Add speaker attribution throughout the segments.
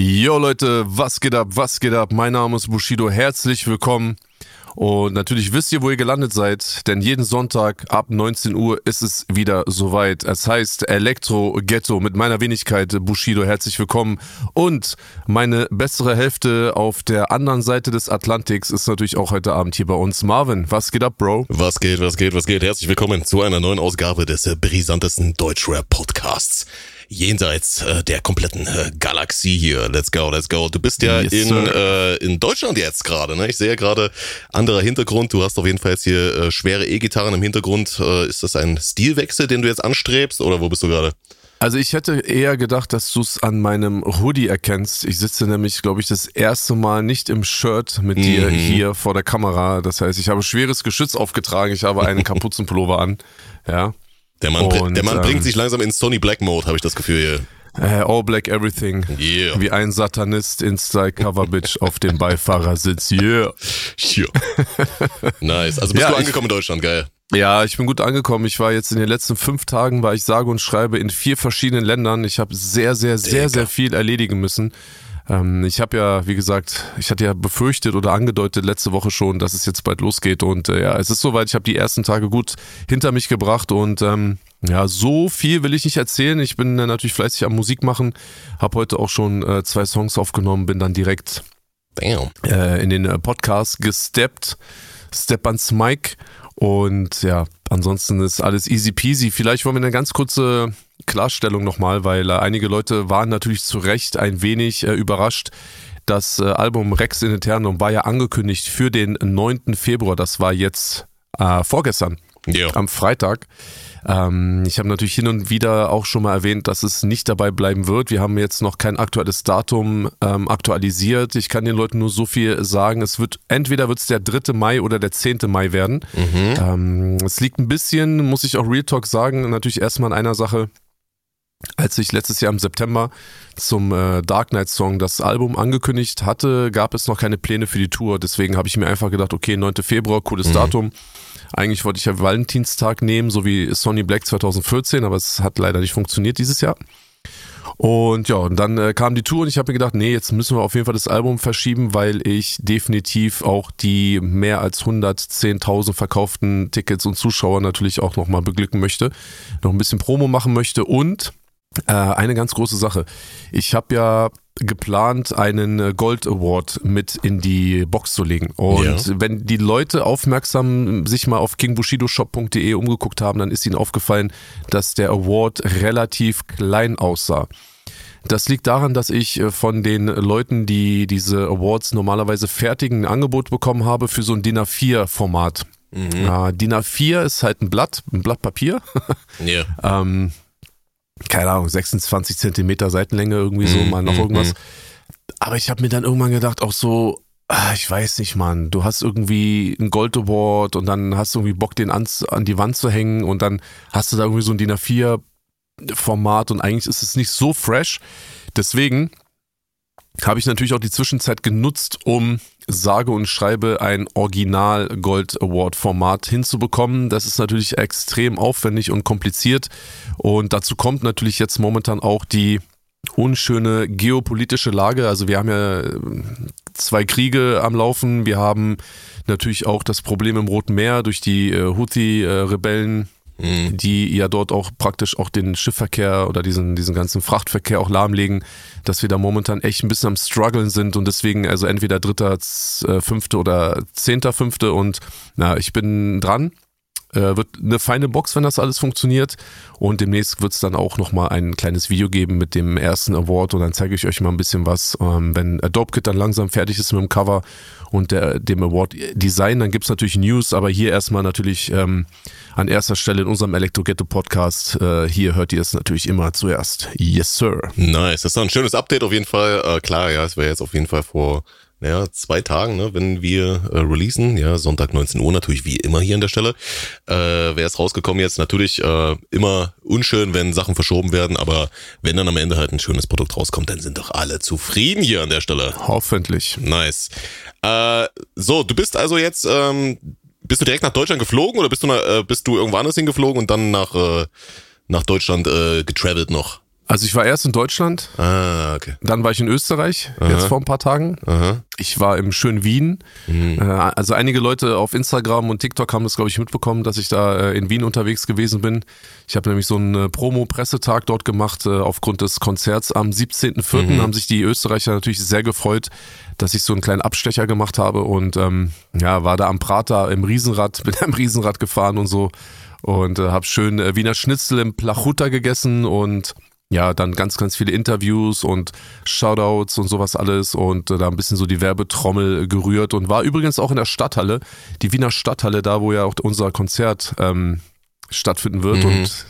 Speaker 1: Yo Leute, was geht ab, was geht ab? Mein Name ist Bushido, herzlich willkommen. Und natürlich wisst ihr, wo ihr gelandet seid, denn jeden Sonntag ab 19 Uhr ist es wieder soweit. Es heißt Elektro Ghetto mit meiner Wenigkeit Bushido, herzlich willkommen. Und meine bessere Hälfte auf der anderen Seite des Atlantiks ist natürlich auch heute Abend hier bei uns. Marvin, was geht ab, Bro?
Speaker 2: Was geht, was geht, was geht? Herzlich willkommen zu einer neuen Ausgabe des brisantesten Deutschrap-Podcasts jenseits äh, der kompletten äh, Galaxie hier. Let's go, let's go. Du bist ja yes, in, äh, in Deutschland jetzt gerade. Ne? Ich sehe gerade anderer Hintergrund. Du hast auf jeden Fall jetzt hier äh, schwere E-Gitarren im Hintergrund. Äh, ist das ein Stilwechsel, den du jetzt anstrebst oder wo bist du gerade?
Speaker 1: Also ich hätte eher gedacht, dass du es an meinem Hoodie erkennst. Ich sitze nämlich, glaube ich, das erste Mal nicht im Shirt mit dir mhm. hier vor der Kamera. Das heißt, ich habe schweres Geschütz aufgetragen, ich habe einen Kapuzenpullover an. Ja.
Speaker 2: Der Mann, und, der Mann ähm, bringt sich langsam in Sony Black Mode, habe ich das Gefühl
Speaker 1: hier. Äh, all Black Everything. Yeah. Wie ein Satanist in Style Cover Bitch auf dem Beifahrersitz. Yeah.
Speaker 2: yeah. nice. Also bist ja, du angekommen ich, in Deutschland, geil.
Speaker 1: Ja, ich bin gut angekommen. Ich war jetzt in den letzten fünf Tagen, war ich sage und schreibe in vier verschiedenen Ländern. Ich habe sehr, sehr, sehr, Digga. sehr viel erledigen müssen. Ähm, ich habe ja, wie gesagt, ich hatte ja befürchtet oder angedeutet letzte Woche schon, dass es jetzt bald losgeht. Und äh, ja, es ist soweit. Ich habe die ersten Tage gut hinter mich gebracht und ähm, ja, so viel will ich nicht erzählen. Ich bin äh, natürlich fleißig am Musik machen, habe heute auch schon äh, zwei Songs aufgenommen, bin dann direkt äh, in den äh, Podcast gesteppt. Step ans Mike und ja, ansonsten ist alles easy peasy. Vielleicht wollen wir eine ganz kurze Klarstellung nochmal, weil äh, einige Leute waren natürlich zu Recht ein wenig äh, überrascht. Das äh, Album Rex in Eternum war ja angekündigt für den 9. Februar. Das war jetzt äh, vorgestern, ja. am Freitag. Ähm, ich habe natürlich hin und wieder auch schon mal erwähnt, dass es nicht dabei bleiben wird. Wir haben jetzt noch kein aktuelles Datum ähm, aktualisiert. Ich kann den Leuten nur so viel sagen. Es wird entweder wird es der 3. Mai oder der 10. Mai werden. Mhm. Ähm, es liegt ein bisschen, muss ich auch Real Talk sagen, natürlich erstmal an einer Sache. Als ich letztes Jahr im September zum äh, Dark Knight Song das Album angekündigt hatte, gab es noch keine Pläne für die Tour. Deswegen habe ich mir einfach gedacht, okay, 9. Februar, cooles mhm. Datum. Eigentlich wollte ich ja Valentinstag nehmen, so wie Sonny Black 2014, aber es hat leider nicht funktioniert dieses Jahr. Und ja, und dann äh, kam die Tour und ich habe mir gedacht, nee, jetzt müssen wir auf jeden Fall das Album verschieben, weil ich definitiv auch die mehr als 110.000 verkauften Tickets und Zuschauer natürlich auch nochmal beglücken möchte, noch ein bisschen Promo machen möchte und äh, eine ganz große Sache. Ich habe ja geplant, einen äh, Gold Award mit in die Box zu legen. Und ja. wenn die Leute aufmerksam sich mal auf kingbushidoshop.de umgeguckt haben, dann ist ihnen aufgefallen, dass der Award relativ klein aussah. Das liegt daran, dass ich äh, von den Leuten, die diese Awards normalerweise fertigen, ein Angebot bekommen habe für so ein DIN A4-Format. Mhm. Uh, DIN A4 ist halt ein Blatt, ein Blatt Papier. Ja. ähm, keine Ahnung, 26 Zentimeter Seitenlänge irgendwie so, mm, mal noch mm, irgendwas. Mm. Aber ich habe mir dann irgendwann gedacht, auch so, ah, ich weiß nicht, Mann, du hast irgendwie ein Gold Award und dann hast du irgendwie Bock, den an, an die Wand zu hängen und dann hast du da irgendwie so ein DIN A4 Format und eigentlich ist es nicht so fresh. Deswegen habe ich natürlich auch die Zwischenzeit genutzt, um sage und schreibe ein Original Gold Award Format hinzubekommen. Das ist natürlich extrem aufwendig und kompliziert und dazu kommt natürlich jetzt momentan auch die unschöne geopolitische Lage. Also wir haben ja äh, zwei Kriege am Laufen. Wir haben natürlich auch das Problem im Roten Meer durch die äh, Houthi-Rebellen mhm. die ja dort auch praktisch auch den Schiffverkehr oder diesen, diesen ganzen Frachtverkehr auch lahmlegen, dass wir da momentan echt ein bisschen am struggeln sind und deswegen also entweder dritter, äh, fünfte oder zehnter, fünfte und na, ich bin dran. Äh, wird eine feine Box, wenn das alles funktioniert. Und demnächst wird es dann auch nochmal ein kleines Video geben mit dem ersten Award und dann zeige ich euch mal ein bisschen was. Ähm, wenn Adobe Kit dann langsam fertig ist mit dem Cover und der, dem Award Design, dann gibt es natürlich News, aber hier erstmal natürlich ähm, an erster Stelle in unserem Elektro-Ghetto Podcast. Äh, hier hört ihr es natürlich immer zuerst. Yes, sir.
Speaker 2: Nice. Das ist ein schönes Update auf jeden Fall. Äh, klar, ja, es wäre jetzt auf jeden Fall vor naja, zwei Tagen, ne, wenn wir äh, releasen, ja, Sonntag 19 Uhr, natürlich wie immer hier an der Stelle, äh, wäre es rausgekommen jetzt. Natürlich äh, immer unschön, wenn Sachen verschoben werden, aber wenn dann am Ende halt ein schönes Produkt rauskommt, dann sind doch alle zufrieden hier an der Stelle.
Speaker 1: Hoffentlich.
Speaker 2: Nice. Äh, so, du bist also jetzt ähm, bist du direkt nach Deutschland geflogen oder bist du, äh, bist du irgendwo anders hingeflogen und dann nach, äh, nach Deutschland äh, getravelt noch?
Speaker 1: Also ich war erst in Deutschland,
Speaker 2: Ah, okay.
Speaker 1: dann war ich in Österreich,
Speaker 2: Aha.
Speaker 1: jetzt vor ein paar Tagen.
Speaker 2: Aha.
Speaker 1: Ich war im schönen Wien.
Speaker 2: Mhm.
Speaker 1: Äh, Also einige Leute auf Instagram und TikTok haben das, glaube ich, mitbekommen, dass ich da äh, in Wien unterwegs gewesen bin. Ich habe nämlich so einen äh, Promo-Pressetag dort gemacht. Aufgrund des Konzerts am 17.04.
Speaker 2: Mhm.
Speaker 1: haben sich die Österreicher natürlich sehr gefreut, dass ich so einen kleinen Abstecher gemacht habe und ähm, ja, war da am Prater im Riesenrad, bin am Riesenrad gefahren und so und äh, habe schön Wiener Schnitzel im Plachuta gegessen und ja, dann ganz, ganz viele Interviews und Shoutouts und sowas alles und äh, da ein bisschen so die Werbetrommel gerührt und war übrigens auch in der Stadthalle, die Wiener Stadthalle, da wo ja auch unser Konzert ähm, stattfinden wird
Speaker 2: Mhm.
Speaker 1: und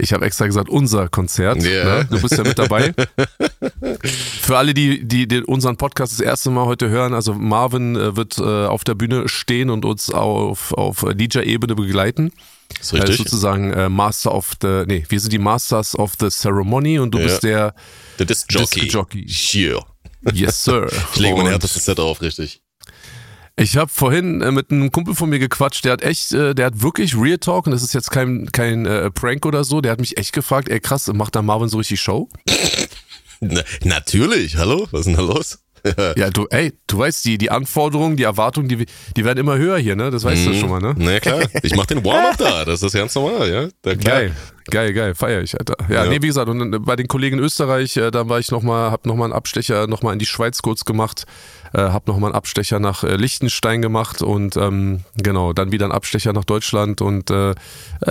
Speaker 1: ich habe extra gesagt, unser Konzert.
Speaker 2: Ja.
Speaker 1: Ne? Du bist ja mit dabei. Für alle, die, die, die unseren Podcast das erste Mal heute hören, also Marvin äh, wird äh, auf der Bühne stehen und uns auf, auf DJ-Ebene begleiten. Er ist
Speaker 2: richtig.
Speaker 1: sozusagen äh, Master of the, nee, wir sind die Masters of the Ceremony und du
Speaker 2: Ja.
Speaker 1: bist der
Speaker 2: Der Disc Jockey.
Speaker 1: Disc Jockey.
Speaker 2: Yeah.
Speaker 1: Yes, Sir.
Speaker 2: Ich lege mein härtestes Set auf, richtig.
Speaker 1: Ich habe vorhin äh, mit einem Kumpel von mir gequatscht, der hat echt, äh, der hat wirklich Real Talk und das ist jetzt kein, kein äh, Prank oder so, der hat mich echt gefragt, ey krass, macht da Marvin so richtig Show?
Speaker 2: Na, natürlich, hallo? Was ist denn da los?
Speaker 1: Ja, du, ey, du weißt, die, die Anforderungen, die Erwartungen, die, die werden immer höher hier, ne? Das weißt du schon mal, ne?
Speaker 2: Na ja, klar, ich mach den Warm-Up da, das ist ganz normal, ja. Da.
Speaker 1: Geil, geil, geil, feier ich, Alter. Ja,
Speaker 2: Ja.
Speaker 1: nee, wie gesagt, und bei den Kollegen in Österreich, da war ich nochmal, hab nochmal einen Abstecher nochmal in die Schweiz kurz gemacht, äh, hab nochmal einen Abstecher nach äh, Liechtenstein gemacht und ähm, genau, dann wieder einen Abstecher nach Deutschland und äh,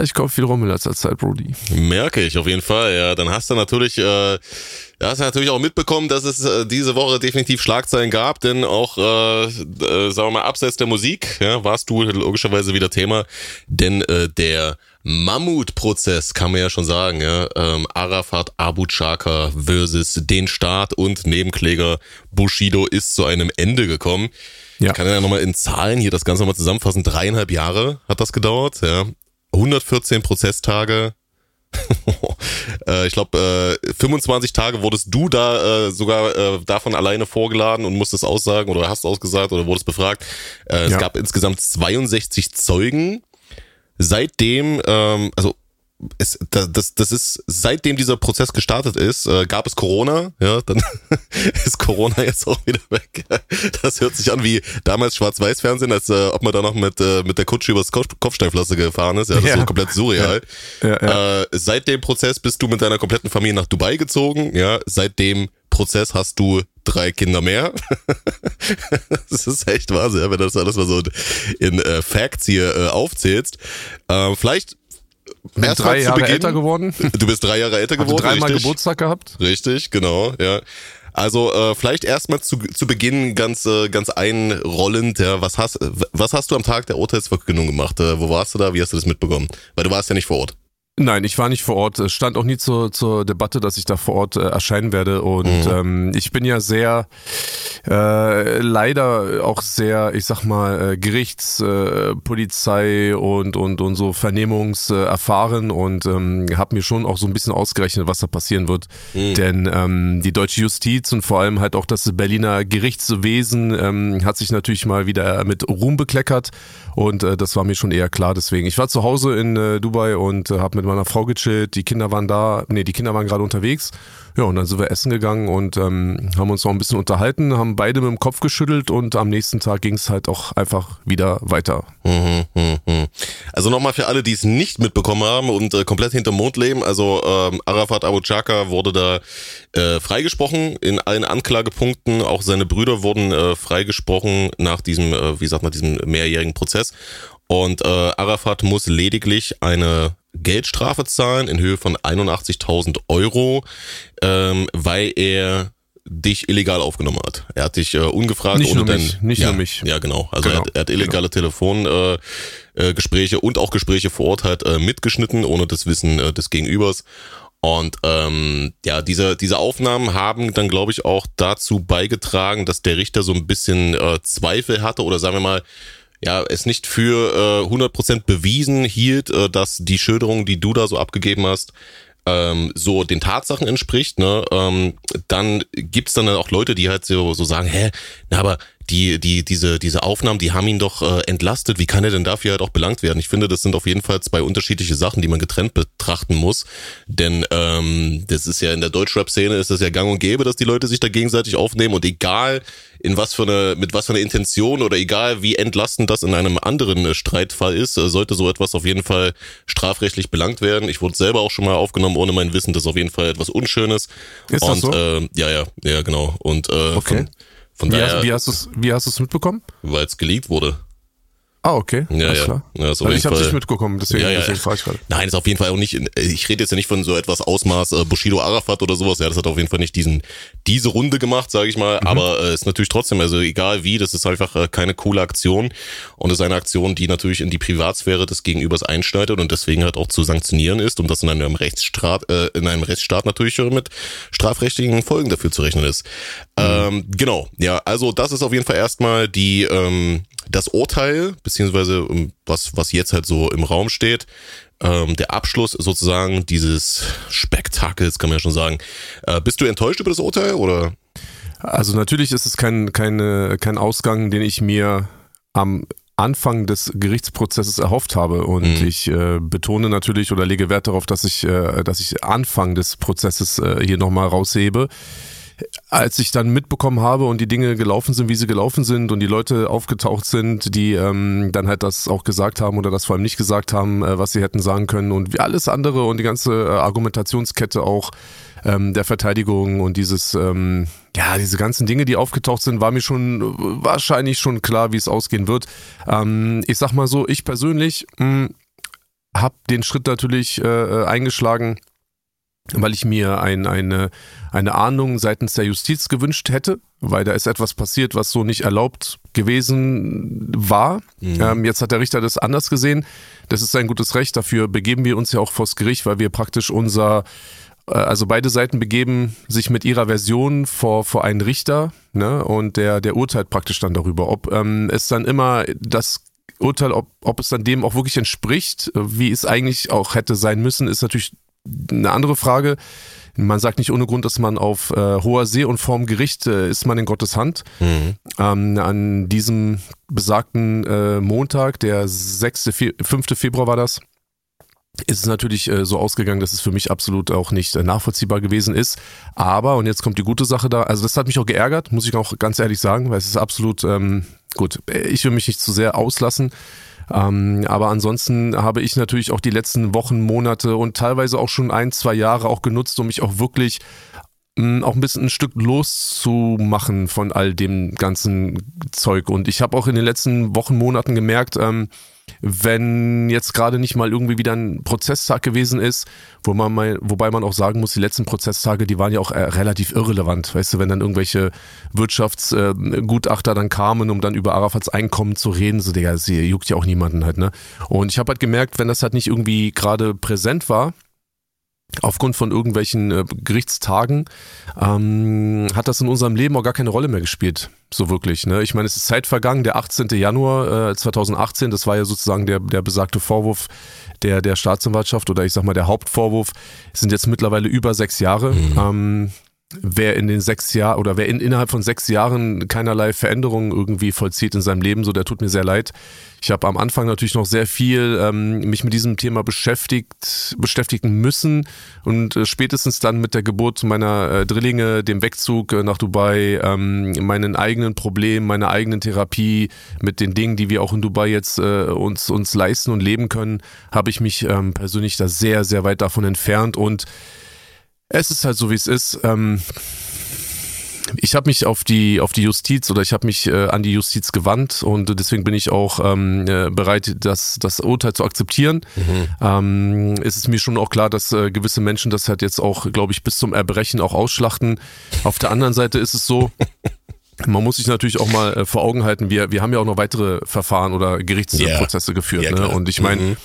Speaker 1: ich komme viel rum in letzter Zeit, Brody.
Speaker 2: Merke ich auf jeden Fall, ja. Dann hast du natürlich, äh, hast du natürlich auch mitbekommen, dass es äh, diese Woche definitiv Schlagzeilen gab, denn auch, äh, äh, sagen wir mal, abseits der Musik, ja, warst du logischerweise wieder Thema, denn äh, der Mammutprozess, kann man ja schon sagen, ja, ähm, Arafat Abu Chaka versus den Staat und Nebenkläger Bushido ist zu einem Ende gekommen.
Speaker 1: Ja.
Speaker 2: Ich kann ja nochmal in Zahlen hier das Ganze nochmal zusammenfassen. Dreieinhalb Jahre hat das gedauert, ja. 114 Prozesstage. äh, ich glaube, äh, 25 Tage wurdest du da äh, sogar äh, davon alleine vorgeladen und musstest aussagen oder hast ausgesagt oder wurdest befragt. Äh, Es
Speaker 1: Ja.
Speaker 2: gab insgesamt 62 Zeugen. Seitdem, ähm, also es, da- das, das ist, seitdem dieser Prozess gestartet ist, äh, gab es Corona, ja, dann ist Corona jetzt auch wieder weg. Das hört sich an wie damals Schwarz-Weiß-Fernsehen, als äh, ob man da noch mit, äh, mit der Kutsche übers Kopf Kopfsteinpflaster gefahren ist. Ja, das
Speaker 1: Ja.
Speaker 2: ist so komplett surreal.
Speaker 1: Ja, ja.
Speaker 2: Äh, seit dem Prozess bist du mit deiner kompletten Familie nach Dubai gezogen, ja, seit dem Prozess hast du drei Kinder mehr. das ist echt Wahnsinn, wenn du das alles mal so in äh, Facts hier äh, aufzählst. Äh, vielleicht
Speaker 1: Bin
Speaker 2: erst
Speaker 1: drei Jahre
Speaker 2: Beginn-
Speaker 1: älter geworden,
Speaker 2: Du bist drei Jahre älter geworden.
Speaker 1: dreimal? Geburtstag gehabt.
Speaker 2: Richtig, genau, ja. Also äh, vielleicht erstmal zu, zu Beginn ganz äh, ganz einrollend, ja, was hast was hast du am Tag der Urteilsverkündung gemacht? Äh, wo warst du da? Wie hast du das mitbekommen? Weil du warst ja nicht vor Ort.
Speaker 1: Nein, ich war nicht vor Ort. Es stand auch nie zur, zur Debatte, dass ich da vor Ort äh, erscheinen werde. Und
Speaker 2: Mhm.
Speaker 1: ähm, ich bin ja sehr, äh, leider auch sehr, ich sag mal, äh, Gerichts, äh, Polizei und, und, und so Vernehmungs äh, erfahren und ähm, habe mir schon auch so ein bisschen ausgerechnet, was da passieren wird.
Speaker 2: Mhm.
Speaker 1: Denn ähm, die deutsche Justiz und vor allem halt auch das Berliner Gerichtswesen ähm, hat sich natürlich mal wieder mit Ruhm bekleckert. Und äh, das war mir schon eher klar. Deswegen, ich war zu Hause in äh, Dubai und äh, habe mit meiner Frau gechillt. Die Kinder waren da, nee, die Kinder waren gerade unterwegs. Ja, und dann sind wir essen gegangen und ähm, haben uns noch ein bisschen unterhalten, haben beide mit dem Kopf geschüttelt und am nächsten Tag ging es halt auch einfach wieder weiter.
Speaker 2: Mhm, mhm, mhm. Also nochmal für alle, die es nicht mitbekommen haben und äh, komplett hinterm Mond leben. Also ähm, Arafat Abu Chaka wurde da äh, freigesprochen in allen Anklagepunkten. Auch seine Brüder wurden äh, freigesprochen nach diesem, äh, wie sagt man, diesem mehrjährigen Prozess. Und äh, Arafat muss lediglich eine Geldstrafe zahlen in Höhe von 81.000 Euro, ähm, weil er dich illegal aufgenommen hat. Er hat dich äh, ungefragt
Speaker 1: Nicht
Speaker 2: ohne
Speaker 1: nur
Speaker 2: dein,
Speaker 1: mich, nicht
Speaker 2: ja,
Speaker 1: nur mich.
Speaker 2: Ja, genau. Also
Speaker 1: Genau,
Speaker 2: er, hat- er hat illegale Telefongespräche äh, Gespräche und auch Gespräche vor Ort halt äh, mitgeschnitten, ohne das Wissen äh, des Gegenübers. Und ähm, ja, diese, diese Aufnahmen haben dann, glaube ich, auch dazu beigetragen, dass der Richter so ein bisschen äh, Zweifel hatte oder sagen wir mal, ja, es nicht für äh, 100% bewiesen hielt, äh, dass die Schilderung, die du da so abgegeben hast, ähm, so den Tatsachen entspricht, ne, ähm, dann gibt's dann auch Leute, die halt so, so sagen, hä, na aber die, die, diese, diese Aufnahmen, die haben ihn doch äh, entlastet. Wie kann er denn dafür halt auch belangt werden? Ich finde, das sind auf jeden Fall zwei unterschiedliche Sachen, die man getrennt betrachten muss. Denn ähm, das ist ja in der Deutschrap-Szene ist das ja gang und gäbe, dass die Leute sich da gegenseitig aufnehmen und egal in was für eine, mit was für eine Intention oder egal wie entlastend das in einem anderen äh, Streitfall ist, äh, sollte so etwas auf jeden Fall strafrechtlich belangt werden. Ich wurde selber auch schon mal aufgenommen, ohne mein Wissen, das ist auf jeden Fall etwas Unschönes.
Speaker 1: Ist
Speaker 2: und
Speaker 1: das so?
Speaker 2: äh, ja, ja, ja, genau. Und äh,
Speaker 1: Okay.
Speaker 2: von, von
Speaker 1: Wie
Speaker 2: daher,
Speaker 1: hast, wie hast du es wie hast du's mitbekommen?
Speaker 2: weil es geleakt wurde.
Speaker 1: Ah, okay.
Speaker 2: Ja,
Speaker 1: Alles
Speaker 2: ja.
Speaker 1: klar.
Speaker 2: Ja, ist jeden
Speaker 1: ich habe nicht mitbekommen, deswegen,
Speaker 2: Ja, ja.
Speaker 1: deswegen frage ich gerade.
Speaker 2: Nein, ist auf jeden Fall auch nicht, ich rede jetzt ja nicht von so etwas Ausmaß äh, Bushido Arafat oder sowas, ja, das hat auf jeden Fall nicht diesen, diese Runde gemacht, sage ich mal, aber äh, ist natürlich trotzdem, also egal wie, das ist einfach äh, keine coole Aktion und ist eine Aktion, die natürlich in die Privatsphäre des Gegenübers einschneidet und deswegen halt auch zu sanktionieren ist und das in einem Rechtsstaat, äh, in einem Rechtsstaat natürlich mit strafrechtlichen Folgen dafür zu rechnen ist. Ähm, genau, ja, also das ist auf jeden Fall erstmal die, ähm, das Urteil, beziehungsweise ähm, was, was jetzt halt so im Raum steht, ähm, der Abschluss sozusagen dieses Spektakels, kann man ja schon sagen. Äh, bist du enttäuscht über das Urteil oder?
Speaker 1: Also natürlich ist es kein, keine, kein Ausgang, den ich mir am Anfang des Gerichtsprozesses erhofft habe. Und
Speaker 2: Mhm.
Speaker 1: ich äh, betone natürlich oder lege Wert darauf, dass ich, äh, dass ich Anfang des Prozesses äh, hier nochmal raushebe. Als ich dann mitbekommen habe und die Dinge gelaufen sind, wie sie gelaufen sind und die Leute aufgetaucht sind, die ähm, dann halt das auch gesagt haben oder das vor allem nicht gesagt haben, äh, was sie hätten sagen können und wie alles andere und die ganze äh, Argumentationskette auch ähm, der Verteidigung und dieses, ähm, ja, diese ganzen Dinge, die aufgetaucht sind, war mir schon äh, wahrscheinlich schon klar, wie es ausgehen wird. Ähm, ich sag mal so, ich persönlich mh, habe den Schritt natürlich äh, eingeschlagen, weil ich mir ein, eine, eine Ahndung seitens der Justiz gewünscht hätte, weil da ist etwas passiert, was so nicht erlaubt gewesen war.
Speaker 2: Mhm.
Speaker 1: Ähm, jetzt hat der Richter das anders gesehen. Das ist sein gutes Recht. Dafür begeben wir uns ja auch vors Gericht, weil wir praktisch unser äh, also beide Seiten begeben sich mit ihrer Version vor, vor einen Richter ne, und der, der urteilt praktisch dann darüber, ob ähm, es dann immer das Urteil, ob, ob es dann dem auch wirklich entspricht, wie es eigentlich auch hätte sein müssen, ist natürlich eine andere Frage. Man sagt nicht ohne Grund, dass man auf äh, hoher See und vorm Gericht äh, ist man in Gottes Hand.
Speaker 2: Mhm.
Speaker 1: Ähm, an diesem besagten äh, Montag, der 6., Fe 5. Februar war das, ist es natürlich äh, so ausgegangen, dass es für mich absolut auch nicht äh, nachvollziehbar gewesen ist. Aber, und jetzt kommt die gute Sache da, also das hat mich auch geärgert, muss ich auch ganz ehrlich sagen, weil es ist absolut, ähm, gut, ich will mich nicht zu sehr auslassen. Ähm, aber ansonsten habe ich natürlich auch die letzten Wochen, Monate und teilweise auch schon ein, zwei Jahre auch genutzt, um mich auch wirklich auch ein bisschen ein Stück loszumachen von all dem ganzen Zeug. Und ich habe auch in den letzten Wochen, Monaten gemerkt, ähm, wenn jetzt gerade nicht mal irgendwie wieder ein Prozesstag gewesen ist, wo man mal, wobei man auch sagen muss, die letzten Prozesstage, die waren ja auch äh, relativ irrelevant. Weißt du, wenn dann irgendwelche Wirtschaftsgutachter dann kamen, um dann über Arafats Einkommen zu reden, so, Digga, sie juckt ja auch niemanden halt, ne? Und ich habe halt gemerkt, wenn das halt nicht irgendwie gerade präsent war, aufgrund von irgendwelchen äh, Gerichtstagen, ähm, hat das in unserem Leben auch gar keine Rolle mehr gespielt. So wirklich. Ne? Ich meine, es ist Zeit vergangen, der 18. Januar äh, 2018, das war ja sozusagen der, der besagte Vorwurf der, der Staatsanwaltschaft oder ich sag mal der Hauptvorwurf, sind jetzt mittlerweile über sechs Jahre. Ähm, wer in den sechs Jahren oder wer in, innerhalb von sechs Jahren keinerlei Veränderungen irgendwie vollzieht in seinem Leben, so der tut mir sehr leid. Ich habe am Anfang natürlich noch sehr viel ähm, mich mit diesem Thema beschäftigt, beschäftigen müssen und äh, spätestens dann mit der Geburt meiner äh, Drillinge, dem Wegzug äh, nach Dubai, ähm, meinen eigenen Problemen, meiner eigenen Therapie, mit den Dingen, die wir auch in Dubai jetzt äh, uns uns leisten und leben können, habe ich mich ähm, persönlich da sehr sehr weit davon entfernt und es ist halt so, wie es ist. Ähm, ich habe mich auf die auf die Justiz oder ich habe mich äh, an die Justiz gewandt und deswegen bin ich auch ähm, äh, bereit, das das Urteil zu akzeptieren. Ähm, es ist mir schon auch klar, dass äh, gewisse Menschen das halt jetzt auch, glaube ich, bis zum Erbrechen auch ausschlachten. Auf der anderen Seite ist es so. Man muss sich natürlich auch mal äh, vor Augen halten, wir, wir haben ja auch noch weitere Verfahren oder Gerichtsprozesse
Speaker 2: Ja.
Speaker 1: geführt.
Speaker 2: Ja,
Speaker 1: ne? Und ich meine,
Speaker 2: Mhm.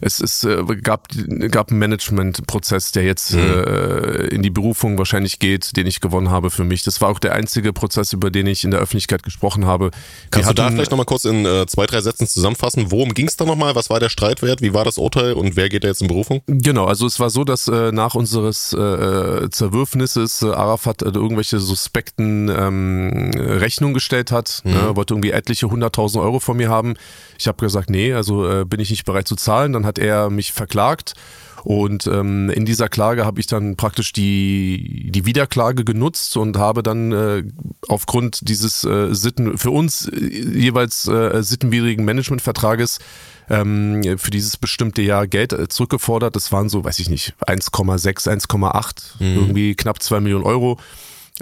Speaker 1: Es, es äh, gab, gab einen Managementprozess, der jetzt mhm. äh, in die Berufung wahrscheinlich geht, den ich gewonnen habe für mich. Das war auch der einzige Prozess, über den ich in der Öffentlichkeit gesprochen habe.
Speaker 2: Kannst hatten, du da vielleicht nochmal kurz in äh, zwei, drei Sätzen zusammenfassen? Worum ging es da nochmal? Was war der Streitwert? Wie war das Urteil und wer geht da jetzt in Berufung?
Speaker 1: Genau, also es war so, dass äh, nach unseres äh, Zerwürfnisses Arafat irgendwelche suspekten ähm, Rechnungen gestellt hat, mhm. ne, wollte irgendwie etliche hunderttausend Euro von mir haben. Ich habe gesagt, nee, also bin ich nicht bereit zu zahlen. Dann hat er mich verklagt. Und ähm, in dieser Klage habe ich dann praktisch die, die Wiederklage genutzt und habe dann äh, aufgrund dieses äh, Sitten, für uns äh, jeweils äh, sittenwidrigen Managementvertrages ähm, für dieses bestimmte Jahr Geld äh, zurückgefordert. Das waren so, weiß ich nicht, 1,6, 1,8, mhm. irgendwie knapp zwei Millionen Euro.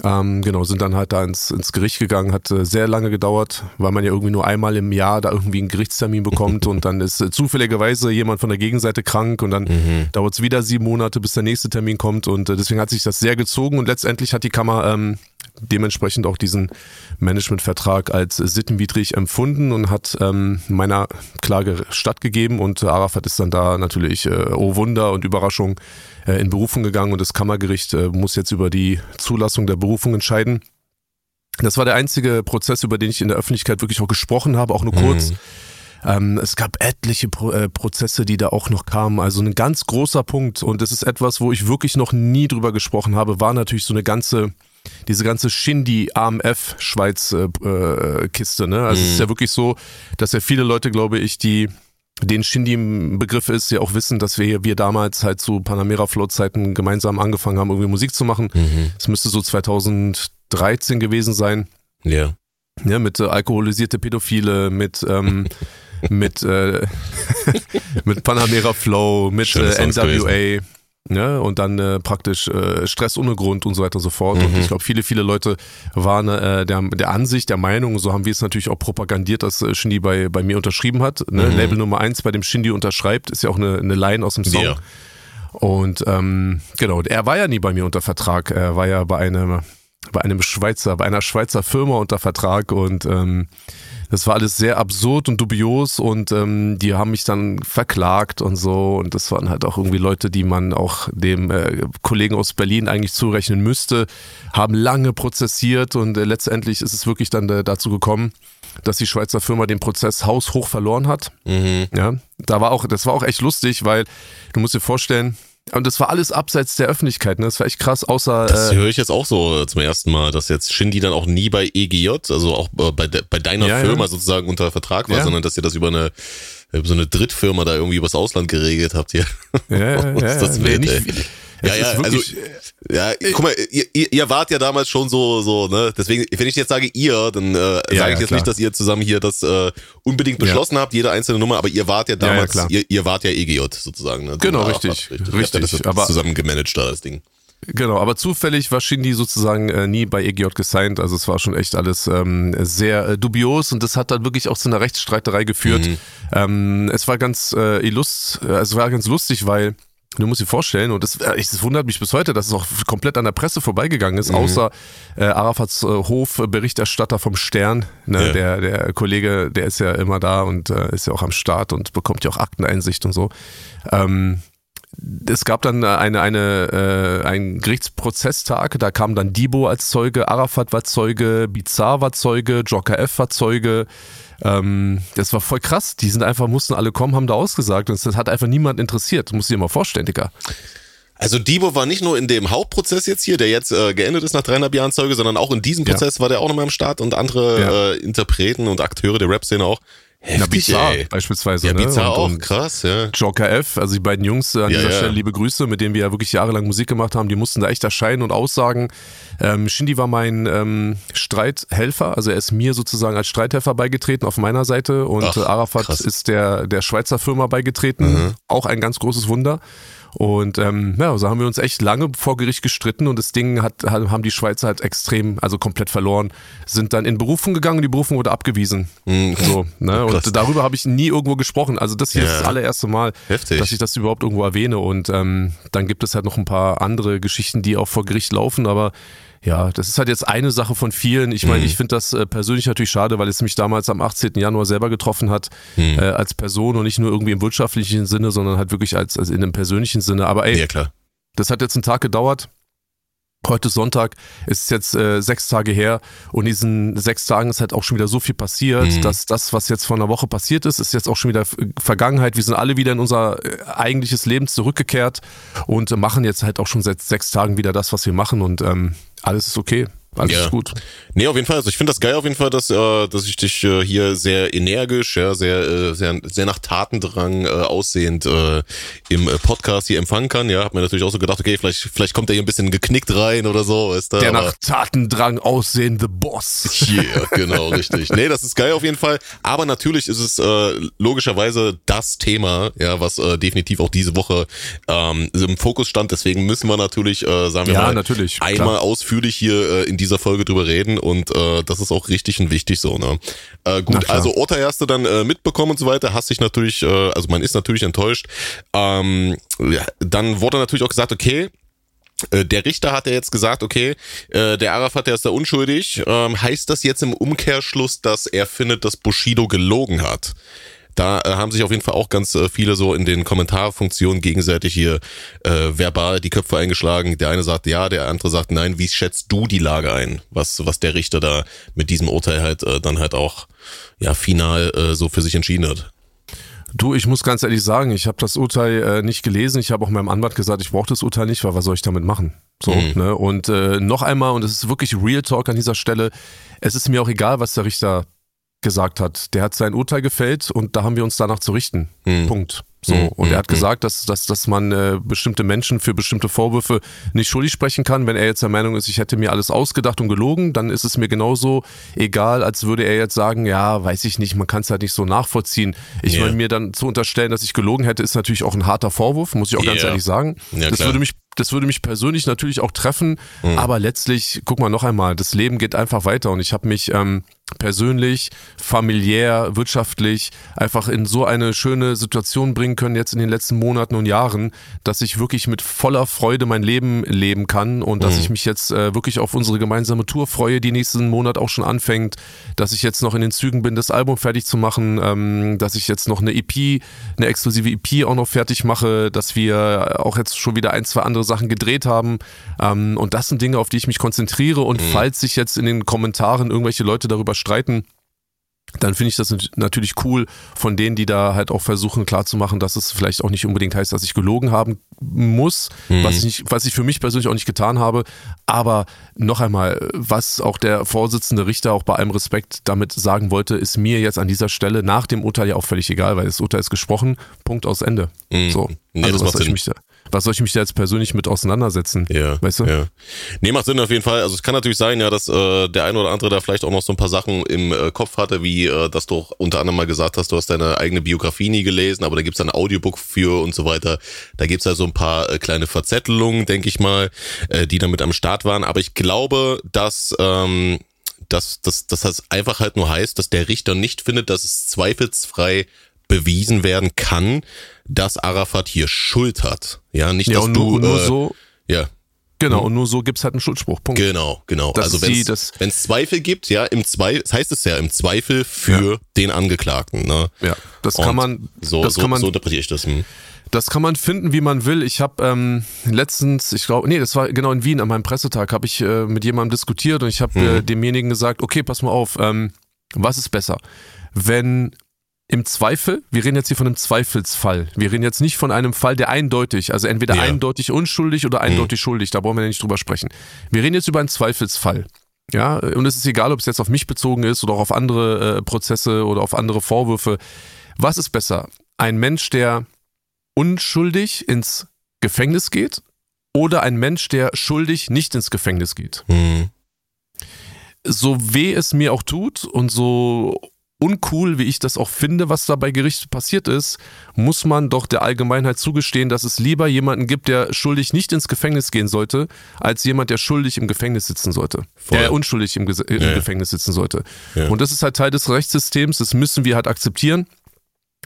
Speaker 1: Ähm, genau, sind dann halt da ins, ins Gericht gegangen, hat äh, sehr lange gedauert, weil man ja irgendwie nur einmal im Jahr da irgendwie einen Gerichtstermin bekommt und dann ist äh, zufälligerweise jemand von der Gegenseite krank und dann mhm. dauert es wieder sieben Monate, bis der nächste Termin kommt und äh, deswegen hat sich das sehr gezogen und letztendlich hat die Kammer ähm, dementsprechend auch diesen Managementvertrag als sittenwidrig empfunden und hat ähm, meiner Klage stattgegeben und Arafat ist dann da natürlich, äh, oh Wunder und Überraschung, äh, in Berufung gegangen und das Kammergericht äh, muss jetzt über die Zulassung der Berufung entscheiden. Das war der einzige Prozess, über den ich in der Öffentlichkeit wirklich auch gesprochen habe, auch nur kurz. Mhm. Ähm, es gab etliche Pro äh, Prozesse, die da auch noch kamen. Also ein ganz großer Punkt und das ist etwas, wo ich wirklich noch nie drüber gesprochen habe, war natürlich so eine ganze diese ganze Shindy AMF Schweiz äh, äh, Kiste. Ne? Also mhm. es ist mhm. ja wirklich so, dass ja viele Leute, glaube ich, die den Shindy im Begriff ist, ja auch wissen, dass wir wir damals halt zu Panamera Float Zeiten gemeinsam angefangen haben, irgendwie Musik zu machen. Mhm. Es mhm. müsste so 2013 gewesen sein.
Speaker 2: Ja.
Speaker 1: Ja, mit äh, alkoholisierte Pädophile, mit ähm, mit äh, mit Panamera Flow, mit äh, NWA. Ne? Und dann äh, praktisch äh, Stress ohne Grund und so weiter und so fort. Mhm. Und ich glaube, viele, viele Leute waren äh, der, der Ansicht, der Meinung, so haben wir es natürlich auch propagandiert, dass äh, Shindy bei, bei mir unterschrieben hat. Ne? Mhm. Label Nummer eins, bei dem Shindy unterschreibt, ist ja auch eine, eine Line aus dem Song. Ja. Und ähm, genau, er war ja nie bei mir unter Vertrag. Er war ja bei einem, bei einem Schweizer, bei einer Schweizer Firma unter Vertrag und ähm, das war alles sehr absurd und dubios und ähm, die haben mich dann verklagt und so und das waren halt auch irgendwie Leute, die man auch dem äh, Kollegen aus Berlin eigentlich zurechnen müsste, haben lange prozessiert und äh, letztendlich ist es wirklich dann äh, dazu gekommen, dass die Schweizer Firma den Prozess haushoch verloren hat. Mhm. Ja, da war auch, das war auch echt lustig, weil du musst dir vorstellen, und das war alles abseits der Öffentlichkeit, ne? Das war echt krass, außer.
Speaker 2: Das äh, höre ich jetzt auch so zum ersten Mal, dass jetzt Shindy dann auch nie bei EGJ, also auch bei, de, bei deiner ja, Firma ja. sozusagen unter Vertrag war, ja. sondern dass ihr das über eine so eine Drittfirma da irgendwie übers Ausland geregelt habt hier. Ja, ja, ja. das wild, nee, nicht, ja, ja, also, ja, guck mal, ihr, ihr wart ja damals schon so, so, ne, deswegen, wenn ich jetzt sage ihr, dann äh, ja, sage ich ja, jetzt klar. nicht, dass ihr zusammen hier das äh, unbedingt beschlossen habt, jede einzelne Nummer, aber ihr wart ja damals, ihr, ihr wart ja EGJ sozusagen, ne?
Speaker 1: Genau, richtig, richtig, richtig.
Speaker 2: Das aber zusammen gemanagt da, das Ding.
Speaker 1: Genau, aber zufällig war Shindy sozusagen äh, nie bei EGJ gesigned, also es war schon echt alles ähm, sehr äh, dubios und das hat dann wirklich auch zu einer Rechtsstreiterei geführt. Mhm. Ähm, es war ganz äh, illust, äh, es war ganz lustig, weil Du musst dir vorstellen, und das, äh, das wundert mich bis heute, dass es auch komplett an der Presse vorbeigegangen ist, mhm. außer äh, Arafats äh, Hofberichterstatter vom Stern. Ne? Ja. Der, der Kollege, der ist ja immer da und äh, ist ja auch am Start und bekommt ja auch Akteneinsicht und so. Ähm, es gab dann eine, eine, äh, einen Gerichtsprozesstag, da kam dann Dibo als Zeuge, Arafat war Zeuge, Bizarre war Zeuge, Joker F war Zeuge, ähm, das war voll krass. Die sind einfach, mussten alle kommen, haben da ausgesagt. Und das hat einfach niemand interessiert. Das musst du dir mal vorstellen, Digga.
Speaker 2: Also Debo war nicht nur in dem Hauptprozess jetzt hier, der jetzt äh, geendet ist nach dreieinhalb Jahren Zeuge, sondern auch in diesem Prozess ja. war der auch nochmal am Start und andere ja. äh, Interpreten und Akteure der Rap-Szene auch.
Speaker 1: Heftig, Na, Bizarre ey. beispielsweise.
Speaker 2: Ja,
Speaker 1: ne?
Speaker 2: Bizarre auch, krass, ja.
Speaker 1: Joker F, also die beiden Jungs an ja, dieser ja. Stelle liebe Grüße, mit denen wir ja wirklich jahrelang Musik gemacht haben, die mussten da echt erscheinen und aussagen. Ähm, Shindy war mein ähm, Streithelfer, also er ist mir sozusagen als Streithelfer beigetreten auf meiner Seite und Ach, Arafat krass. ist der, der Schweizer Firma beigetreten, mhm. auch ein ganz großes Wunder. Und ähm, ja, so haben wir uns echt lange vor Gericht gestritten und das Ding hat, haben die Schweizer halt extrem, also komplett verloren, sind dann in Berufung gegangen und die Berufung wurde abgewiesen. Mhm. So, ne? Und darüber habe ich nie irgendwo gesprochen. Also das hier ja. ist das allererste Mal, Heftig. dass ich das überhaupt irgendwo erwähne. Und ähm, dann gibt es halt noch ein paar andere Geschichten, die auch vor Gericht laufen, aber ja, das ist halt jetzt eine Sache von vielen. Ich meine, mhm. ich finde das äh, persönlich natürlich schade, weil es mich damals am 18. Januar selber getroffen hat, mhm. äh, als Person und nicht nur irgendwie im wirtschaftlichen Sinne, sondern halt wirklich als, als in einem persönlichen Sinne. Aber ey,
Speaker 2: ja, klar.
Speaker 1: das hat jetzt einen Tag gedauert. Heute Sonntag ist jetzt äh, sechs Tage her und in diesen sechs Tagen ist halt auch schon wieder so viel passiert, mhm. dass das, was jetzt vor einer Woche passiert ist, ist jetzt auch schon wieder Vergangenheit. Wir sind alle wieder in unser äh, eigentliches Leben zurückgekehrt und äh, machen jetzt halt auch schon seit sechs Tagen wieder das, was wir machen und ähm, alles ist okay. Alles ja. gut.
Speaker 2: Nee, auf jeden Fall. Also ich finde das geil auf jeden Fall, dass, äh, dass ich dich äh, hier sehr energisch, ja, sehr, äh, sehr, sehr nach Tatendrang äh, aussehend äh, im äh, Podcast hier empfangen kann. Ja, hab mir natürlich auch so gedacht, okay, vielleicht, vielleicht kommt er hier ein bisschen geknickt rein oder so. Ist
Speaker 1: da, Der nach Tatendrang aussehende Boss.
Speaker 2: Yeah, genau, richtig. Nee, das ist geil auf jeden Fall. Aber natürlich ist es äh, logischerweise das Thema, ja, was äh, definitiv auch diese Woche ähm, im Fokus stand. Deswegen müssen wir natürlich, äh, sagen wir
Speaker 1: ja,
Speaker 2: mal,
Speaker 1: natürlich,
Speaker 2: einmal klar. Ausführlich hier äh, in dieser Folge drüber reden und äh, das ist auch richtig und wichtig so. Ne? Äh, gut, also hast du dann äh, mitbekommen und so weiter, hast dich natürlich, äh, also man ist natürlich enttäuscht. Ähm, ja, dann wurde natürlich auch gesagt, okay, äh, der Richter hat ja jetzt gesagt, okay, äh, der Arafat, der ist da unschuldig. Ähm, heißt das jetzt im Umkehrschluss, dass er findet, dass Bushido gelogen hat? Da äh, haben sich auf jeden Fall auch ganz äh, viele so in den Kommentarfunktionen gegenseitig hier äh, verbal die Köpfe eingeschlagen. Der eine sagt ja, der andere sagt nein. Wie schätzt du die Lage ein? Was, was der Richter da mit diesem Urteil halt äh, dann halt auch ja final äh, so für sich entschieden hat?
Speaker 1: Du, ich muss ganz ehrlich sagen, ich habe das Urteil äh, nicht gelesen. Ich habe auch meinem Anwalt gesagt, ich brauche das Urteil nicht, weil was soll ich damit machen? So, mhm. ne? Und äh, noch einmal, und es ist wirklich Real Talk an dieser Stelle, es ist mir auch egal, was der Richter gesagt hat. Der hat sein Urteil gefällt und da haben wir uns danach zu richten. Mhm. Punkt. So. Mhm. Und er hat hm. gesagt, dass, dass, dass man äh, bestimmte Menschen für bestimmte Vorwürfe nicht schuldig sprechen kann. Wenn er jetzt der Meinung ist, ich hätte mir alles ausgedacht und gelogen, dann ist es mir genauso egal, als würde er jetzt sagen, ja, weiß ich nicht, man kann es halt nicht so nachvollziehen. Ich yeah. meine, mir dann zu unterstellen, dass ich gelogen hätte, ist natürlich auch ein harter Vorwurf, muss ich auch yeah. ganz ehrlich sagen. Ja, das würde mich das würde mich persönlich natürlich auch treffen, mhm. aber letztlich, guck mal noch einmal, das Leben geht einfach weiter und ich habe mich ähm, persönlich, familiär, wirtschaftlich einfach in so eine schöne Situation bringen können jetzt in den letzten Monaten und Jahren, dass ich wirklich mit voller Freude mein Leben leben kann und dass mhm. ich mich jetzt äh, wirklich auf unsere gemeinsame Tour freue, die nächsten Monat auch schon anfängt, dass ich jetzt noch in den Zügen bin, das Album fertig zu machen, ähm, dass ich jetzt noch eine EP, eine exklusive EP auch noch fertig mache, dass wir auch jetzt schon wieder ein, zwei andere Sachen gedreht haben ähm, und das sind Dinge, auf die ich mich konzentriere und mhm. falls sich jetzt in den Kommentaren irgendwelche Leute darüber streiten, dann finde ich das natürlich cool von denen, die da halt auch versuchen klarzumachen, dass es vielleicht auch nicht unbedingt heißt, dass ich gelogen haben muss, mhm. was, ich nicht, was ich für mich persönlich auch nicht getan habe. Aber noch einmal, was auch der Vorsitzende Richter auch bei allem Respekt damit sagen wollte, ist mir jetzt an dieser Stelle nach dem Urteil ja auch völlig egal, weil das Urteil ist gesprochen, Punkt aus Ende. Mhm. So, also ja, was soll ich mich da was soll ich mich da jetzt persönlich mit auseinandersetzen?
Speaker 2: Ja. Weißt du? Ja. Nee, macht Sinn auf jeden Fall. Also es kann natürlich sein, ja, dass äh, der eine oder andere da vielleicht auch noch so ein paar Sachen im äh, Kopf hatte, wie äh, dass du unter anderem mal gesagt hast, du hast deine eigene Biografie nie gelesen, aber da gibt's ein Audiobook für und so weiter. Da gibt's ja so ein paar äh, kleine Verzettelungen, denke ich mal, äh, die damit am Start waren. Aber ich glaube, dass ähm, dass, dass, dass das einfach halt nur heißt, dass der Richter nicht findet, dass es zweifelsfrei bewiesen werden kann, dass Arafat hier Schuld hat. Ja, nicht, ja, dass
Speaker 1: du.
Speaker 2: Nur,
Speaker 1: äh, so,
Speaker 2: ja.
Speaker 1: Genau, und nur so gibt's halt einen Schuldspruch. Punkt.
Speaker 2: Genau, genau. Das also wenn es Zweifel gibt, ja, im Zweifel, das heißt es ja im Zweifel für ja. den Angeklagten. Ne?
Speaker 1: Ja, das und kann man.
Speaker 2: So,
Speaker 1: das
Speaker 2: so,
Speaker 1: kann man,
Speaker 2: so interpretiere ich das. Hm.
Speaker 1: Das kann man finden, wie man will. Ich habe ähm, letztens, ich glaube, nee, das war genau in Wien an meinem Pressetag, habe ich äh, mit jemandem diskutiert und ich habe mhm. äh, demjenigen gesagt, okay, pass mal auf, ähm, was ist besser? Wenn im Zweifel, wir reden jetzt hier von einem Zweifelsfall. Wir reden jetzt nicht von einem Fall, der eindeutig, also entweder ja. eindeutig unschuldig oder eindeutig mhm. schuldig, da brauchen wir ja nicht drüber sprechen. Wir reden jetzt über einen Zweifelsfall. Ja, und es ist egal, ob es jetzt auf mich bezogen ist oder auch auf andere äh, Prozesse oder auf andere Vorwürfe. Was ist besser? Ein Mensch, der unschuldig ins Gefängnis geht oder ein Mensch, der schuldig nicht ins Gefängnis geht? Mhm. So weh es mir auch tut und so uncool, wie ich das auch finde, was da bei Gericht passiert ist, muss man doch der Allgemeinheit zugestehen, dass es lieber jemanden gibt, der schuldig nicht ins Gefängnis gehen sollte, als jemand, der schuldig im Gefängnis sitzen sollte. Voll. Der unschuldig im, Ge im ja. Gefängnis sitzen sollte. Ja. Und das ist halt Teil des Rechtssystems, das müssen wir halt akzeptieren.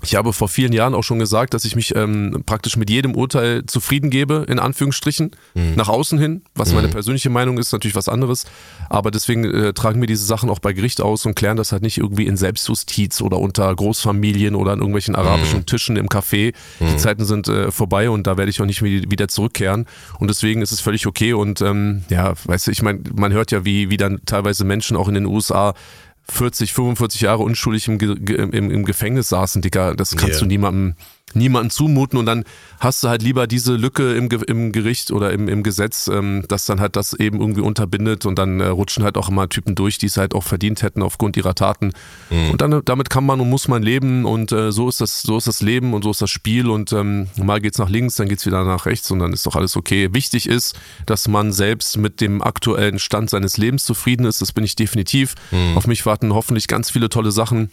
Speaker 1: Ich habe vor vielen Jahren auch schon gesagt, dass ich mich ähm, praktisch mit jedem Urteil zufrieden gebe, in Anführungsstrichen, mhm. nach außen hin. Was mhm. meine persönliche Meinung ist, natürlich was anderes. Aber deswegen äh, tragen wir diese Sachen auch bei Gericht aus und klären das halt nicht irgendwie in Selbstjustiz oder unter Großfamilien oder an irgendwelchen arabischen mhm. Tischen im Café. Die mhm. Zeiten sind äh, vorbei und da werde ich auch nicht wieder zurückkehren. Und deswegen ist es völlig okay. Und ähm, ja, weißt du, ich meine, man hört ja, wie, wie dann teilweise Menschen auch in den USA 40, 45 Jahre unschuldig im, im, im Gefängnis saßen, Dicker. Das kannst yeah. du niemandem niemanden zumuten und dann hast du halt lieber diese Lücke im, im Gericht oder im, im Gesetz, ähm, dass dann halt das eben irgendwie unterbindet und dann äh, rutschen halt auch immer Typen durch, die es halt auch verdient hätten aufgrund ihrer Taten. Mhm. Und dann damit kann man und muss man leben und äh, so ist das, so ist das Leben und so ist das Spiel und ähm, mal geht's nach links, dann geht's wieder nach rechts und dann ist doch alles okay. Wichtig ist, dass man selbst mit dem aktuellen Stand seines Lebens zufrieden ist. Das bin ich definitiv. Mhm. Auf mich warten hoffentlich ganz viele tolle Sachen.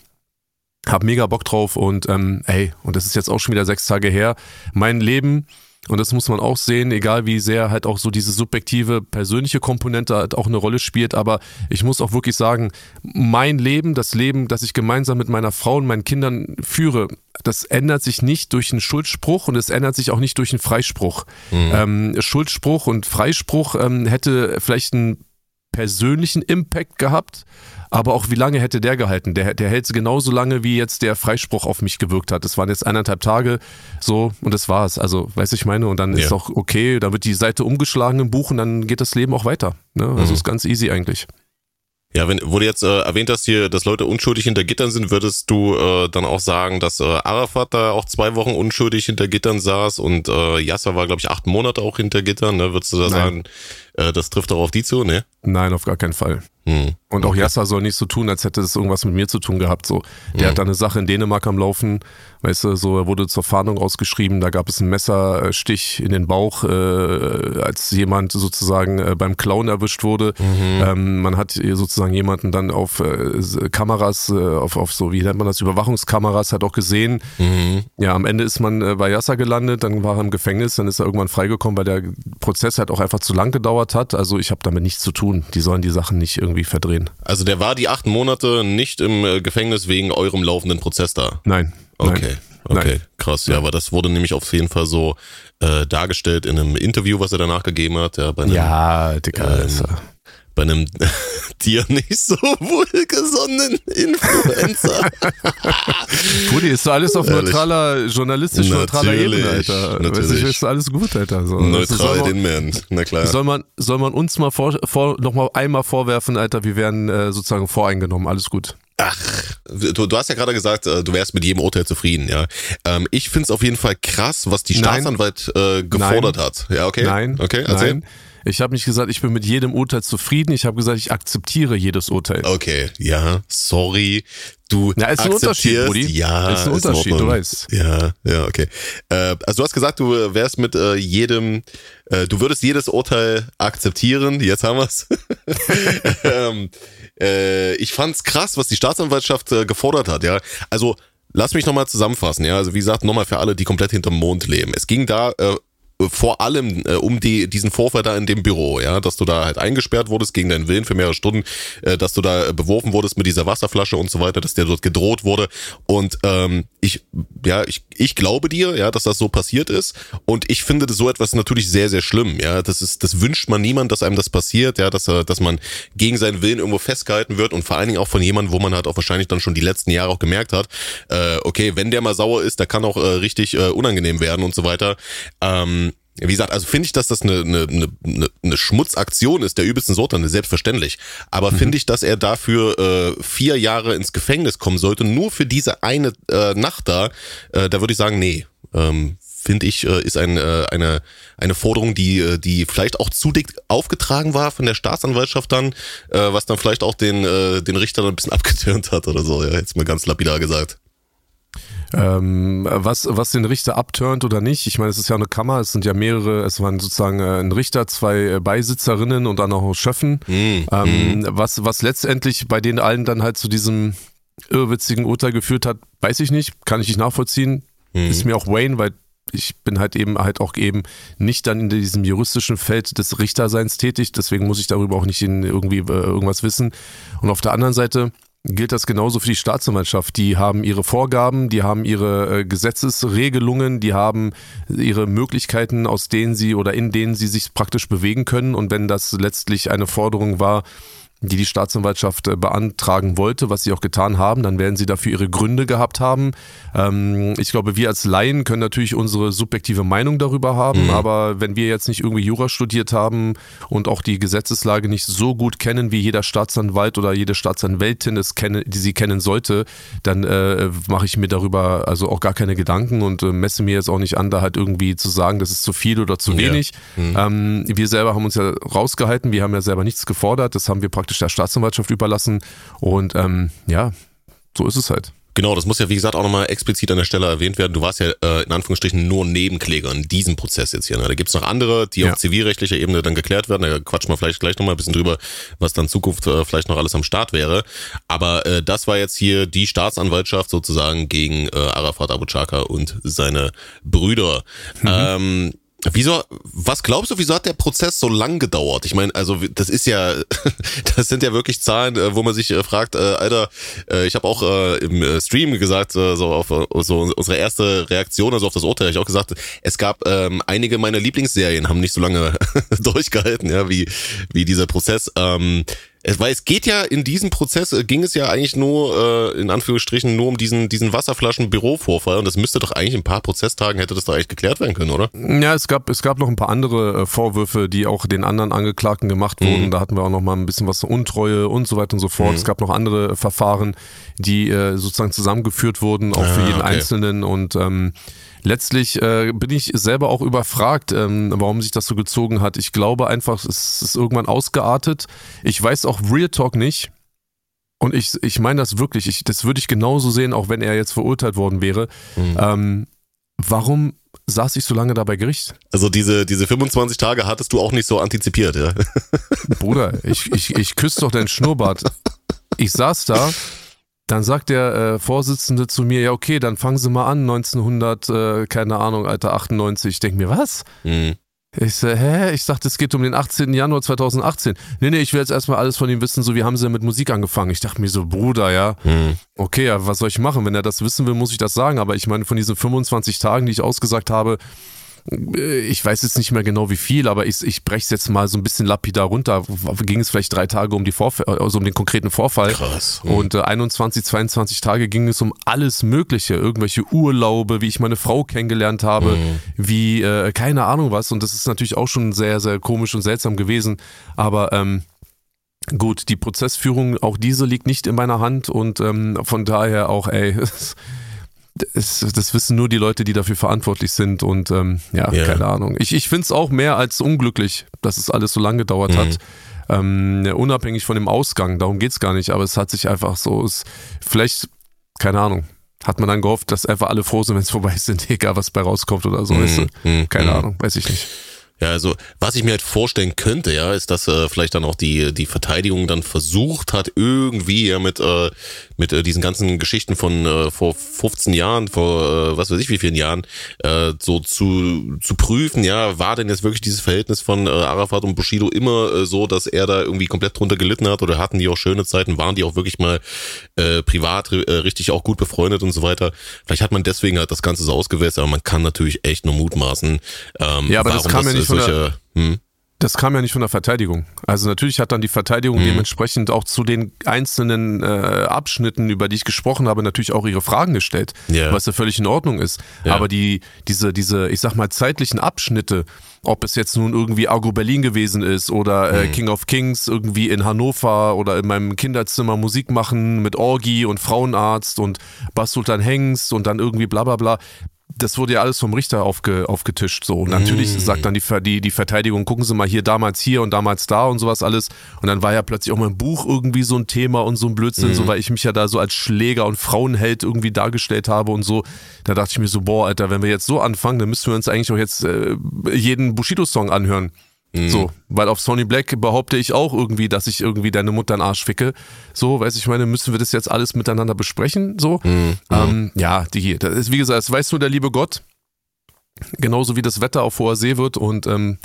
Speaker 1: Hab mega Bock drauf und ähm, ey, und das ist jetzt auch schon wieder sechs Tage her. Mein Leben, und das muss man auch sehen, egal wie sehr halt auch so diese subjektive, persönliche Komponente halt auch eine Rolle spielt, aber ich muss auch wirklich sagen, mein Leben, das Leben, das ich gemeinsam mit meiner Frau und meinen Kindern führe, das ändert sich nicht durch einen Schuldspruch und es ändert sich auch nicht durch einen Freispruch. Mhm. Ähm, Schuldspruch und Freispruch ähm, hätte vielleicht einen persönlichen Impact gehabt, aber auch wie lange hätte der gehalten? Der, der hält genauso lange, wie jetzt der Freispruch auf mich gewirkt hat. Das waren jetzt eineinhalb Tage so und das war's. Also, weiß ich meine, und dann ja. ist auch okay, dann wird die Seite umgeschlagen im Buch und dann geht das Leben auch weiter. Ne? Also mhm. ist ganz easy eigentlich.
Speaker 2: Ja, wenn wo du jetzt äh, erwähnt hast hier, dass Leute unschuldig hinter Gittern sind, würdest du äh, dann auch sagen, dass äh, Arafat da auch zwei Wochen unschuldig hinter Gittern saß und äh, Yasser war, glaube ich, acht Monate auch hinter Gittern, ne? Würdest du da Nein. sagen, äh, das trifft auch auf die zu, ne?
Speaker 1: Nein, auf gar keinen Fall. Hm. Und auch okay. Yasser soll nicht so tun, als hätte das irgendwas mit mir zu tun gehabt. So, der hm. hat da eine Sache in Dänemark am Laufen, weißt du, so er wurde zur Fahndung ausgeschrieben, da gab es einen Messerstich in den Bauch, äh, als jemand sozusagen äh, beim Clown erwischt wurde. Mhm. Ähm, man hat sozusagen jemanden dann auf äh, Kameras, äh, auf, auf so, wie nennt man das, Überwachungskameras hat auch gesehen. Mhm. Ja, am Ende ist man äh, bei Yasser gelandet, dann war er im Gefängnis, dann ist er irgendwann freigekommen, weil der Prozess halt auch einfach zu lang gedauert hat. Also ich habe damit nichts zu tun. Die sollen die Sachen nicht irgendwie verdrehen.
Speaker 2: Also der war die acht Monate nicht im äh, Gefängnis wegen eurem laufenden Prozess da?
Speaker 1: Nein.
Speaker 2: Okay. Nein. Okay, Nein. krass. Ja, aber das wurde nämlich auf jeden Fall so äh, dargestellt in einem Interview, was er danach gegeben hat. Ja,
Speaker 1: bei einem, ja Dicker, ähm,
Speaker 2: bei einem dir nicht so wohlgesonnenen Influencer.
Speaker 1: Brudi, ist so alles auf neutraler, journalistisch neutraler Ebene, Alter. Natürlich. Weißt ist alles gut, Alter. So.
Speaker 2: Neutral den Man, na klar.
Speaker 1: Soll man, soll man uns mal vor, vor, noch mal einmal vorwerfen, Alter, wir werden äh, sozusagen voreingenommen, alles gut.
Speaker 2: Ach, du, du hast ja gerade gesagt, äh, du wärst mit jedem Urteil zufrieden, ja. Ähm, ich find's auf jeden Fall krass, was die Staatsanwalt äh, gefordert
Speaker 1: Nein.
Speaker 2: hat. Ja, okay.
Speaker 1: Nein.
Speaker 2: Okay,
Speaker 1: erzähl. Nein. Ich habe nicht gesagt, ich bin mit jedem Urteil zufrieden. Ich habe gesagt, ich akzeptiere jedes Urteil.
Speaker 2: Okay, ja, sorry. Du
Speaker 1: ja, ist ein Unterschied, Brudi.
Speaker 2: Ja,
Speaker 1: ist ein Unterschied, du weißt.
Speaker 2: Ja, ja, okay. Äh, also du hast gesagt, du wärst mit äh, jedem, äh, du würdest jedes Urteil akzeptieren. Jetzt haben wir's. ähm, äh, ich fand's krass, was die Staatsanwaltschaft äh, gefordert hat. Ja, also Lass mich nochmal zusammenfassen, ja. Also wie gesagt, nochmal für alle, die komplett hinterm Mond leben. Es ging da äh, vor allem äh, um die, diesen Vorfall da in dem Büro, ja, dass du da halt eingesperrt wurdest gegen deinen Willen für mehrere Stunden, äh, dass du da beworfen wurdest mit dieser Wasserflasche und so weiter, dass dir dort gedroht wurde. Und ähm, ich, ja, ich, ich glaube dir, ja, dass das so passiert ist. Und ich finde so etwas natürlich sehr, sehr schlimm. Ja, das ist, das wünscht man niemand, dass einem das passiert, ja, dass, dass man gegen seinen Willen irgendwo festgehalten wird und vor allen Dingen auch von jemandem, wo man halt auch wahrscheinlich dann schon die letzten Jahre auch gemerkt hat, äh, okay, wenn der mal sauer ist, der kann auch äh, richtig äh, unangenehm werden und so weiter. Ähm, wie gesagt, also finde ich, dass das eine, eine, eine, eine Schmutzaktion ist, der übelsten Sorte, eine selbstverständlich. Aber mhm. finde ich, dass er dafür äh, vier Jahre ins Gefängnis kommen sollte, nur für diese eine äh, Nacht da, äh, da würde ich sagen, nee. Ähm, finde ich, äh, ist ein, äh, eine, eine Forderung, die, äh, die vielleicht auch zu dick aufgetragen war von der Staatsanwaltschaft dann, äh, was dann vielleicht auch den, äh, den Richter dann ein bisschen abgetürnt hat oder so, ja, jetzt mal ganz lapidar gesagt.
Speaker 1: Ähm, was, was den Richter abturnt oder nicht, ich meine, es ist ja eine Kammer, es sind ja mehrere, es waren sozusagen äh, ein Richter, zwei äh, Beisitzerinnen und dann auch Schöffen. Mhm. Ähm, was, was letztendlich bei denen allen dann halt zu diesem irrwitzigen Urteil geführt hat, weiß ich nicht, kann ich nicht nachvollziehen. Mhm. Ist mir auch Wayne, weil ich bin halt eben halt auch eben nicht dann in diesem juristischen Feld des Richterseins tätig, deswegen muss ich darüber auch nicht in irgendwie äh, irgendwas wissen. Und auf der anderen Seite, gilt das genauso für die Staatsanwaltschaft. Die haben ihre Vorgaben, die haben ihre äh, Gesetzesregelungen, die haben ihre Möglichkeiten, aus denen sie oder in denen sie sich praktisch bewegen können. Und wenn das letztlich eine Forderung war, die die Staatsanwaltschaft äh, beantragen wollte, was sie auch getan haben, dann werden sie dafür ihre Gründe gehabt haben. Ähm, ich glaube, wir als Laien können natürlich unsere subjektive Meinung darüber haben, mhm. aber wenn wir jetzt nicht irgendwie Jura studiert haben und auch die Gesetzeslage nicht so gut kennen, wie jeder Staatsanwalt oder jede Staatsanwältin es kenne, die sie kennen sollte, dann äh, mache ich mir darüber also auch gar keine Gedanken und äh, messe mir jetzt auch nicht an, da halt irgendwie zu sagen, das ist zu viel oder zu wenig. Ja. Mhm. Ähm, wir selber haben uns ja rausgehalten, wir haben ja selber nichts gefordert, das haben wir praktisch praktisch der Staatsanwaltschaft überlassen. Und ähm, ja, so ist es halt.
Speaker 2: Genau, das muss ja wie gesagt auch nochmal explizit an der Stelle erwähnt werden. Du warst ja äh, in Anführungsstrichen nur Nebenkläger in diesem Prozess jetzt hier. Ne? Da gibt's noch andere, die ja. auf zivilrechtlicher Ebene dann geklärt werden. Da quatschen wir vielleicht gleich nochmal ein bisschen drüber, was dann Zukunft äh, vielleicht noch alles am Start wäre. Aber äh, das war jetzt hier die Staatsanwaltschaft sozusagen gegen äh, Arafat Abu Chaka und seine Brüder. Mhm. Ähm, Wieso, was glaubst du, wieso hat der Prozess so lang gedauert? Ich meine, also das ist ja, das sind ja wirklich Zahlen, äh, wo man sich äh, fragt, äh, Alter, äh, ich habe auch äh, im äh, Stream gesagt, äh, so auf so unsere erste Reaktion, also auf das Urteil, ich auch gesagt, es gab ähm, einige meiner Lieblingsserien haben nicht so lange durchgehalten, ja, wie wie dieser Prozess. Ähm, es, weil es geht ja in diesem Prozess, äh, ging es ja eigentlich nur, äh, in Anführungsstrichen, nur um diesen, diesen Wasserflaschen-Bürovorfall und das müsste doch eigentlich in ein paar Prozesstagen hätte das doch eigentlich geklärt werden können, oder?
Speaker 1: Ja, es gab, es gab noch ein paar andere äh, Vorwürfe, die auch den anderen Angeklagten gemacht wurden. Mhm. Da hatten wir auch noch mal ein bisschen was Untreue und so weiter und so fort. Mhm. Es gab noch andere Verfahren, die äh, sozusagen zusammengeführt wurden, auch ah, für jeden okay. Einzelnen und ähm, letztlich äh, bin ich selber auch überfragt, ähm, warum sich das so gezogen hat. Ich glaube einfach, es ist irgendwann ausgeartet. Ich weiß auch Real Talk nicht. Und ich, ich meine das wirklich, ich, das würde ich genauso sehen, auch wenn er jetzt verurteilt worden wäre. Mhm. Ähm, warum saß ich so lange da bei Gericht?
Speaker 2: Also diese, diese 25 Tage hattest du auch nicht so antizipiert, ja?
Speaker 1: Bruder, ich, ich, ich küsse doch deinen Schnurrbart. Ich saß da dann sagt der äh, Vorsitzende zu mir, ja okay, dann fangen Sie mal an, 1900, äh, keine Ahnung, Alter, 98. Ich denke mir, was? Mhm. Ich sage, hä? Ich dachte, es geht um den 18. Januar 2018. Nee, nee, ich will jetzt erstmal alles von ihm wissen, so wie haben sie denn mit Musik angefangen? Ich dachte mir so, Bruder, ja, mhm. okay, ja, was soll ich machen? Wenn er das wissen will, muss ich das sagen. Aber ich meine, von diesen 25 Tagen, die ich ausgesagt habe, ich weiß jetzt nicht mehr genau wie viel, aber ich, ich breche es jetzt mal so ein bisschen lapidar runter. Ging es vielleicht drei Tage um, die Vorf also um den konkreten Vorfall.
Speaker 2: Krass.
Speaker 1: Mhm. Und äh, 21, 22 Tage ging es um alles Mögliche. Irgendwelche Urlaube, wie ich meine Frau kennengelernt habe, mhm. wie äh, keine Ahnung was. Und das ist natürlich auch schon sehr, sehr komisch und seltsam gewesen. Aber ähm, gut, die Prozessführung, auch diese liegt nicht in meiner Hand und ähm, von daher auch, ey, das, das, wissen nur die Leute, die dafür verantwortlich sind und ähm, ja, yeah. keine Ahnung. Ich, ich finde es auch mehr als unglücklich, dass es alles so lange gedauert mhm. hat. Ähm, unabhängig von dem Ausgang, darum geht es gar nicht, aber es hat sich einfach so, es, vielleicht, keine Ahnung, hat man dann gehofft, dass einfach alle froh sind, wenn es vorbei ist, egal was bei rauskommt oder so. Mhm. Weißt du? Mhm. Keine mhm. Ahnung, weiß ich nicht.
Speaker 2: Ja, also was ich mir halt vorstellen könnte, ja, ist, dass äh, vielleicht dann auch die die Verteidigung dann versucht hat, irgendwie ja mit äh, mit äh, diesen ganzen Geschichten von äh, vor 15 Jahren, vor äh, was weiß ich wie vielen Jahren, äh, so zu zu prüfen, ja, war denn jetzt wirklich dieses Verhältnis von äh, Arafat und Bushido immer äh, so, dass er da irgendwie komplett drunter gelitten hat oder hatten die auch schöne Zeiten, waren die auch wirklich mal äh, privat äh, richtig auch gut befreundet und so weiter. Vielleicht hat man deswegen halt das Ganze so ausgewählt, aber man kann natürlich echt nur mutmaßen.
Speaker 1: Ähm, ja, aber das kam ja nicht solche, hm? Das kam ja nicht von der Verteidigung. Also natürlich hat dann die Verteidigung mhm. dementsprechend auch zu den einzelnen äh, Abschnitten, über die ich gesprochen habe, natürlich auch ihre Fragen gestellt, yeah. was ja völlig in Ordnung ist. Ja. Aber die, diese, diese, ich sag mal, zeitlichen Abschnitte, ob es jetzt nun irgendwie Argo Berlin gewesen ist oder äh, mhm. King of Kings irgendwie in Hannover oder in meinem Kinderzimmer Musik machen mit Orgi und Frauenarzt und Bas Sultan Hengst und dann irgendwie bla bla bla das wurde ja alles vom Richter aufge, aufgetischt. So. Und natürlich mm. sagt dann die, die, die Verteidigung, gucken Sie mal hier damals hier und damals da und sowas alles. Und dann war ja plötzlich auch mein Buch irgendwie so ein Thema und so ein Blödsinn, mm. so weil ich mich ja da so als Schläger und Frauenheld irgendwie dargestellt habe und so. Da dachte ich mir so, boah, Alter, wenn wir jetzt so anfangen, dann müssten wir uns eigentlich auch jetzt äh, jeden Bushido-Song anhören. Mhm. So, weil auf Sony Black behaupte ich auch irgendwie, dass ich irgendwie deine Mutter einen Arsch ficke. So, weiß ich meine, müssen wir das jetzt alles miteinander besprechen? So, mhm. ähm, ja, die, das ist wie gesagt, das weiß nur der liebe Gott. Genauso wie das Wetter auf hoher See wird und ähm,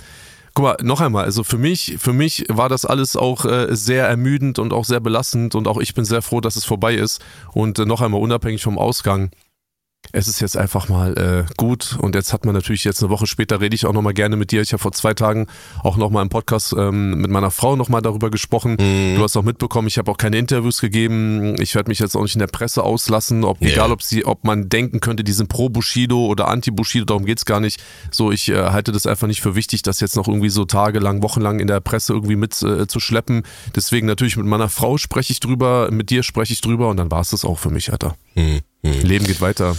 Speaker 1: guck mal, noch einmal, also für mich, für mich war das alles auch äh, sehr ermüdend und auch sehr belastend und auch ich bin sehr froh, dass es vorbei ist. Und äh, noch einmal, unabhängig vom Ausgang, es ist jetzt einfach mal äh, gut und jetzt hat man natürlich jetzt eine Woche später rede ich auch nochmal gerne mit dir. Ich habe vor zwei Tagen auch nochmal im Podcast ähm, mit meiner Frau nochmal darüber gesprochen. Mhm. Du hast auch mitbekommen, ich habe auch keine Interviews gegeben. Ich werde mich jetzt auch nicht in der Presse auslassen, ob yeah. egal ob sie, ob man denken könnte, die sind pro Bushido oder anti Bushido, darum geht's gar nicht. So, ich äh, halte das einfach nicht für wichtig, das jetzt noch irgendwie so tagelang, wochenlang in der Presse irgendwie mit äh, zu schleppen. Deswegen natürlich mit meiner Frau spreche ich drüber, mit dir spreche ich drüber und dann war es das auch für mich, Alter. Mhm. Leben geht weiter.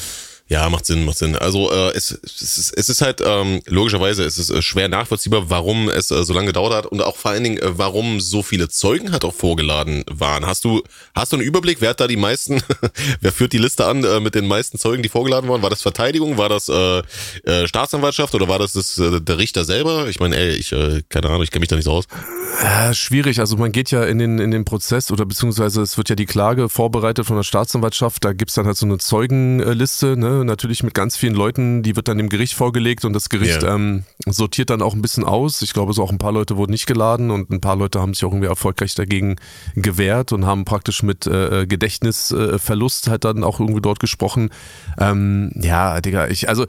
Speaker 2: Ja, macht Sinn, macht Sinn. Also äh, es, es, ist, es ist halt ähm, logischerweise es ist äh, schwer nachvollziehbar, warum es äh, so lange gedauert hat und auch vor allen Dingen, äh, warum so viele Zeugen halt auch vorgeladen waren. Hast du hast du einen Überblick, wer hat da die meisten, wer führt die Liste an äh, mit den meisten Zeugen, die vorgeladen waren? War das Verteidigung, war das äh, äh, Staatsanwaltschaft oder war das, das äh, der Richter selber? Ich meine, ey, ich äh, keine Ahnung, ich kenne mich da nicht so aus.
Speaker 1: Ja, schwierig. Also man geht ja in den in den Prozess oder beziehungsweise es wird ja die Klage vorbereitet von der Staatsanwaltschaft. Da gibt's dann halt so eine Zeugenliste, ne? Natürlich mit ganz vielen Leuten, die wird dann dem Gericht vorgelegt und das Gericht yeah. ähm, sortiert dann auch ein bisschen aus. Ich glaube, so auch ein paar Leute wurden nicht geladen und ein paar Leute haben sich auch irgendwie erfolgreich dagegen gewehrt und haben praktisch mit äh, äh Gedächtnisverlust halt dann auch irgendwie dort gesprochen. Ähm, ja, Digga, ich, also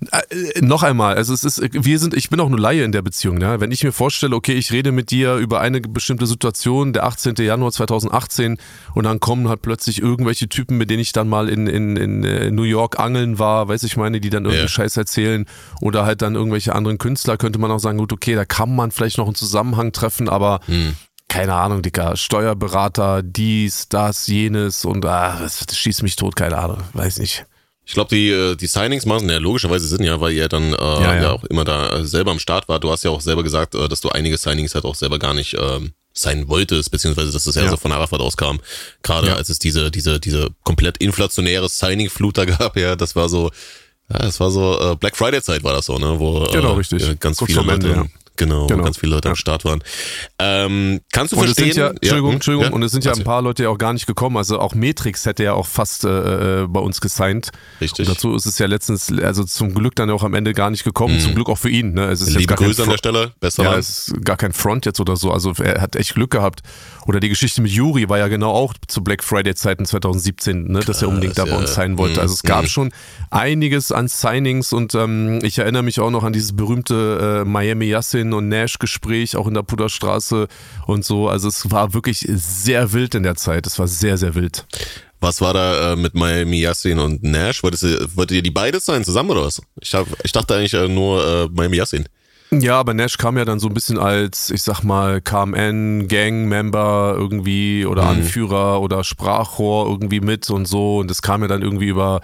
Speaker 1: äh, noch einmal, also es ist, wir sind, ich bin auch nur Laie in der Beziehung. Ne? Wenn ich mir vorstelle, okay, ich rede mit dir über eine bestimmte Situation, der 18. Januar 2018, und dann kommen halt plötzlich irgendwelche Typen, mit denen ich dann mal in, in, in äh, New York angeln war, weiß ich meine, die dann irgendwie yeah. Scheiß erzählen, oder halt dann irgendwelche anderen Künstler, könnte man auch sagen, gut, okay, da kann man vielleicht noch einen Zusammenhang treffen, aber hm keine Ahnung, Dicker, Steuerberater, dies, das, jenes und ah, das, das schießt mich tot, keine Ahnung, weiß nicht.
Speaker 2: Ich glaube, die, äh, die Signings machen ja logischerweise Sinn, ja, weil ihr dann äh, ja, ja. ja auch immer da äh, selber am Start war. Du hast ja auch selber gesagt, äh, dass du einige Signings halt auch selber gar nicht ähm, sein wolltest, beziehungsweise dass das ja, ja. so von Arafat auskam. Gerade als es diese, diese, diese komplett inflationäre Signing-Flut da gab, ja, das war so, ja, das war so äh, Black Friday Zeit war das so, ne? Wo
Speaker 1: genau, äh, richtig.
Speaker 2: ganz Kurz viele Leute, Ende, Genau, genau. ganz viele Leute ja. am Start waren. Ähm, kannst du
Speaker 1: und
Speaker 2: verstehen?
Speaker 1: Ja, Entschuldigung, ja, Entschuldigung, und es sind ja ein paar Leute ja auch gar nicht gekommen. Also auch Matrix hätte ja auch fast äh, äh, bei uns gesigned.
Speaker 2: Richtig.
Speaker 1: Und dazu ist es ja letztens, also zum Glück dann auch am Ende gar nicht gekommen. Mhm. Zum Glück auch für ihn. Ne? Es ist
Speaker 2: Liebe jetzt gar Grüße an der Stelle. Besser
Speaker 1: ja, es ist gar kein Front jetzt oder so. Also er hat echt Glück gehabt. Oder die Geschichte mit Yuri war ja genau auch zu Black Friday Zeiten 2017, ne? dass er unbedingt da bei uns sein wollte. Also es gab mhm. schon einiges an Signings und ähm, ich erinnere mich auch noch an dieses berühmte äh, Miami Yassin und Nash Gespräch Gespräch, auch in der Puderstraße und so. Also es war wirklich sehr wild in der Zeit. Es war sehr, sehr wild.
Speaker 2: Was war da äh, mit Miami Yassin und Nash? Wolltet ihr, wolltet ihr die beide sein zusammen oder was? Ich, hab, ich dachte eigentlich äh, nur äh, Miami Yassin.
Speaker 1: Ja, aber Nash kam ja dann so ein bisschen als, ich sag mal, KMN, Gang-Member irgendwie oder mhm. Anführer oder Sprachrohr irgendwie mit und so. Und das kam ja dann irgendwie über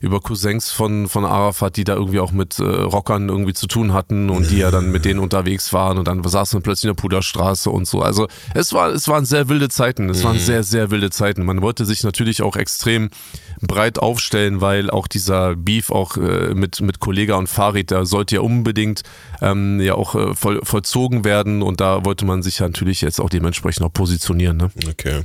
Speaker 1: über Cousins von, von Arafat, die da irgendwie auch mit äh, Rockern irgendwie zu tun hatten und die ja dann mit denen unterwegs waren und dann saßen wir plötzlich in der Puderstraße und so. Also es war, es waren sehr wilde Zeiten. Es waren mhm. sehr, sehr wilde Zeiten. Man wollte sich natürlich auch extrem breit aufstellen, weil auch dieser Beef auch äh, mit, mit Kollega und Farid, da sollte ja unbedingt ähm, ja auch äh, voll, vollzogen werden und da wollte man sich ja natürlich jetzt auch dementsprechend auch positionieren. Ne?
Speaker 2: Okay.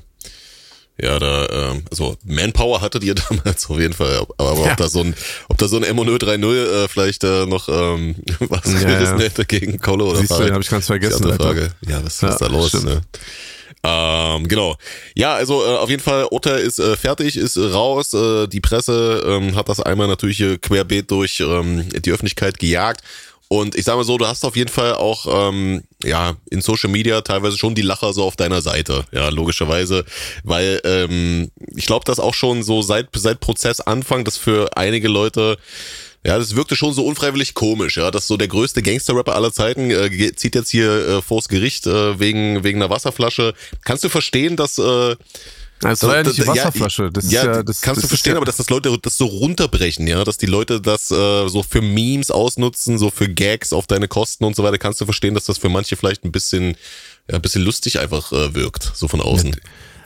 Speaker 2: Ja, da, ähm, also Manpower hattet ihr damals auf jeden Fall, aber ja. ob da so ein, ob da so ein M030 äh, vielleicht äh, noch ähm, was ja, gerissen ja. hätte gegen Colo oder
Speaker 1: Siehst du, den habe ich ganz vergessen.
Speaker 2: Die Frage. Ja, was ja, ist da los? Ne? Ähm, genau. Ja, also äh, auf jeden Fall, Urteil ist äh, fertig, ist äh, raus. Äh, die Presse ähm, hat das einmal natürlich äh, querbeet durch ähm, die Öffentlichkeit gejagt. Und ich sage mal so, du hast auf jeden Fall auch ähm, ja in Social Media teilweise schon die Lacher so auf deiner Seite, ja logischerweise, weil ähm, ich glaube, dass auch schon so seit seit Prozessanfang, das für einige Leute ja, das wirkte schon so unfreiwillig komisch, ja, dass so der größte Gangster-Rapper aller Zeiten äh, zieht jetzt hier äh, vors Gericht äh, wegen wegen einer Wasserflasche. Kannst du verstehen, dass äh,
Speaker 1: das war ja nicht die Wasserflasche. Das
Speaker 2: ja,
Speaker 1: ja,
Speaker 2: das kannst das du verstehen, ja aber dass das Leute das so runterbrechen, ja, dass die Leute das äh, so für Memes ausnutzen, so für Gags auf deine Kosten und so weiter, kannst du verstehen, dass das für manche vielleicht ein bisschen, ja, ein bisschen lustig einfach äh, wirkt, so von außen.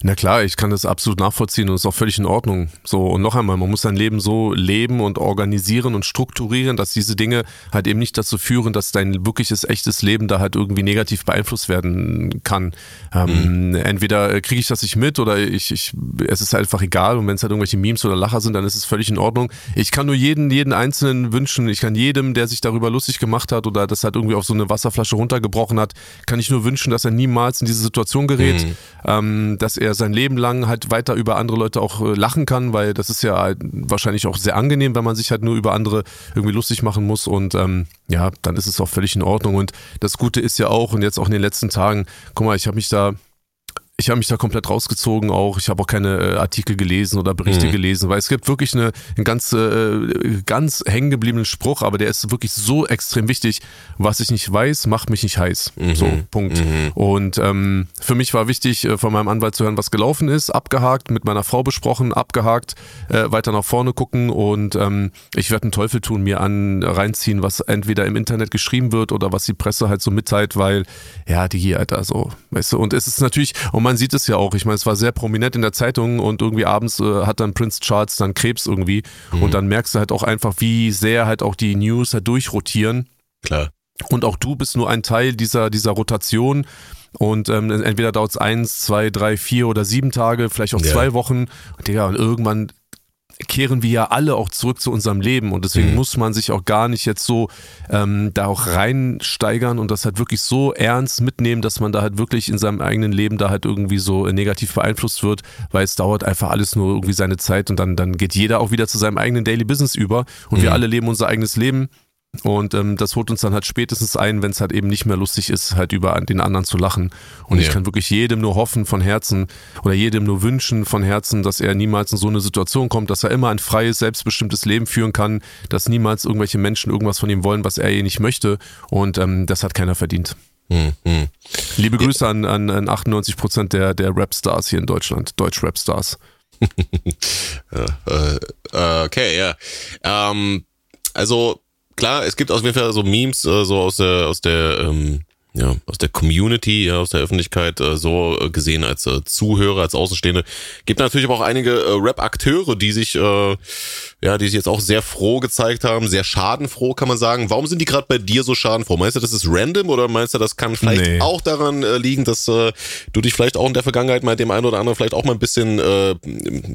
Speaker 1: Na klar, ich kann das absolut nachvollziehen und ist auch völlig in Ordnung. So, und noch einmal, man muss sein Leben so leben und organisieren und strukturieren, dass diese Dinge halt eben nicht dazu führen, dass dein wirkliches, echtes Leben da halt irgendwie negativ beeinflusst werden kann. Ähm, mhm. Entweder kriege ich das nicht mit oder ich, ich, es ist halt einfach egal und wenn es halt irgendwelche Memes oder Lacher sind, dann ist es völlig in Ordnung. Ich kann nur jeden, jeden Einzelnen wünschen, ich kann jedem, der sich darüber lustig gemacht hat oder das halt irgendwie auf so eine Wasserflasche runtergebrochen hat, kann ich nur wünschen, dass er niemals in diese Situation gerät, mhm. ähm, dass er sein Leben lang halt weiter über andere Leute auch äh, lachen kann, weil das ist ja halt wahrscheinlich auch sehr angenehm, wenn man sich halt nur über andere irgendwie lustig machen muss und ähm, ja, dann ist es auch völlig in Ordnung. Und das Gute ist ja auch und jetzt auch in den letzten Tagen, guck mal, ich habe mich da ich habe mich da komplett rausgezogen auch. Ich habe auch keine äh, Artikel gelesen oder Berichte mhm. gelesen, weil es gibt wirklich eine, einen ganz, äh, ganz hängen gebliebenen Spruch, aber der ist wirklich so extrem wichtig. Was ich nicht weiß, macht mich nicht heiß. Mhm. So, Punkt. Mhm. Und ähm, für mich war wichtig, äh, von meinem Anwalt zu hören, was gelaufen ist, abgehakt, mit meiner Frau besprochen, abgehakt, äh, weiter nach vorne gucken und ähm, ich werde einen Teufel tun, mir an reinziehen, was entweder im Internet geschrieben wird oder was die Presse halt so mitteilt, weil ja, die, Alter, so, weißt du, und es ist natürlich, um man sieht es ja auch. Ich meine, es war sehr prominent in der Zeitung und irgendwie abends äh, hat dann Prince Charles dann Krebs irgendwie. Mhm. Und dann merkst du halt auch einfach, wie sehr halt auch die News halt durchrotieren.
Speaker 2: Klar.
Speaker 1: Und auch du bist nur ein Teil dieser, dieser Rotation. Und ähm, entweder dauert es eins, zwei, drei, vier oder sieben Tage, vielleicht auch ja. zwei Wochen. Und, Digga, und irgendwann kehren wir ja alle auch zurück zu unserem Leben und deswegen mhm. muss man sich auch gar nicht jetzt so ähm, da auch reinsteigern und das halt wirklich so ernst mitnehmen, dass man da halt wirklich in seinem eigenen Leben da halt irgendwie so negativ beeinflusst wird, weil es dauert einfach alles nur irgendwie seine Zeit und dann, dann geht jeder auch wieder zu seinem eigenen Daily Business über und mhm. wir alle leben unser eigenes Leben und ähm, das holt uns dann halt spätestens ein, wenn es halt eben nicht mehr lustig ist, halt über den anderen zu lachen. Und ja. ich kann wirklich jedem nur hoffen von Herzen oder jedem nur wünschen von Herzen, dass er niemals in so eine Situation kommt, dass er immer ein freies, selbstbestimmtes Leben führen kann, dass niemals irgendwelche Menschen irgendwas von ihm wollen, was er eh nicht möchte. Und ähm, das hat keiner verdient. Hm, hm. Liebe Grüße an, an, an 98 Prozent der, der Rap-Stars hier in Deutschland, Deutsch-Rap-Stars.
Speaker 2: Äh, okay, ja. Ähm, also klar, es gibt auf jeden Fall so Memes äh, so aus der aus der ähm, ja, aus der Community, ja, aus der Öffentlichkeit äh, so äh, gesehen als äh, Zuhörer, als Außenstehende. Gibt natürlich aber auch einige äh, Rap-Akteure, die sich, äh, ja, die sich jetzt auch sehr froh gezeigt haben, sehr schadenfroh, kann man sagen. Warum sind die gerade bei dir so schadenfroh? Meinst du, das ist random oder meinst du, das kann vielleicht nee. auch daran äh, liegen, dass äh, du dich vielleicht auch in der Vergangenheit mal dem einen oder anderen vielleicht auch mal ein bisschen äh,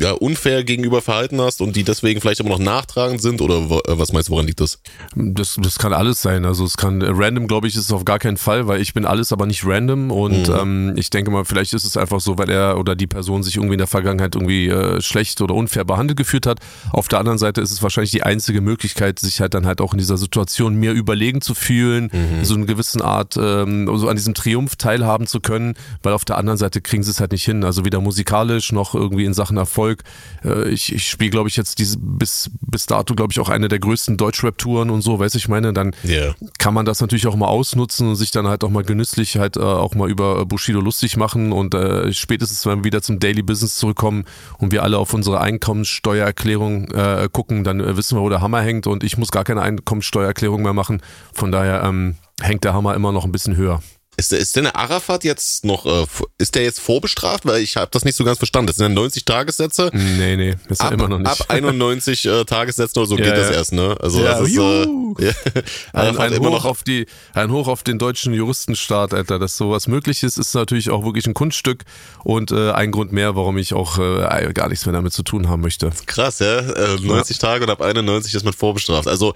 Speaker 2: ja, unfair gegenüber verhalten hast und die deswegen vielleicht immer noch nachtragend sind? Oder äh, was meinst du, woran liegt das?
Speaker 1: Das, das kann alles sein. Also es kann random, glaube ich, ist es auf gar keinen Fall, weil ich bin alles aber nicht random und mhm. ähm, ich denke mal, vielleicht ist es einfach so, weil er oder die Person sich irgendwie in der Vergangenheit irgendwie äh, schlecht oder unfair behandelt geführt hat. Auf der anderen Seite ist es wahrscheinlich die einzige Möglichkeit, sich halt dann halt auch in dieser Situation mir überlegen zu fühlen, mhm. so eine gewissen Art, ähm, so an diesem Triumph teilhaben zu können, weil auf der anderen Seite kriegen sie es halt nicht hin. Also weder musikalisch noch irgendwie in Sachen Erfolg. Äh, ich ich spiele, glaube ich, jetzt diese bis, bis dato, glaube ich, auch eine der größten Deutschrap-Touren und so, weiß ich meine, dann yeah. kann man das natürlich auch mal ausnutzen und sich dann halt auch mal genüsslich halt äh, auch mal über Bushido lustig machen und äh, spätestens, wenn wir wieder zum Daily Business zurückkommen und wir alle auf unsere Einkommenssteuererklärung äh, gucken, dann äh, wissen wir, wo der Hammer hängt und ich muss gar keine Einkommenssteuererklärung mehr machen. Von daher ähm, hängt der Hammer immer noch ein bisschen höher.
Speaker 2: Ist, ist denn der Arafat jetzt noch, äh, ist der jetzt vorbestraft? Weil ich habe das nicht so ganz verstanden. Das sind ja 90 Tagessätze.
Speaker 1: Nee, nee, ist ab,
Speaker 2: er immer noch nicht. Ab 91 äh, Tagessätze oder so ja, geht ja. das erst, ne? Also ja, das ist äh,
Speaker 1: ein, ein, Hoch noch auf die, ein Hoch auf den deutschen Juristenstaat, Alter. Dass sowas möglich ist, ist natürlich auch wirklich ein Kunststück und äh, ein Grund mehr, warum ich auch äh, gar nichts mehr damit zu tun haben möchte.
Speaker 2: Krass, ja. Äh, 90 Tage und ab 91 ist man vorbestraft. Also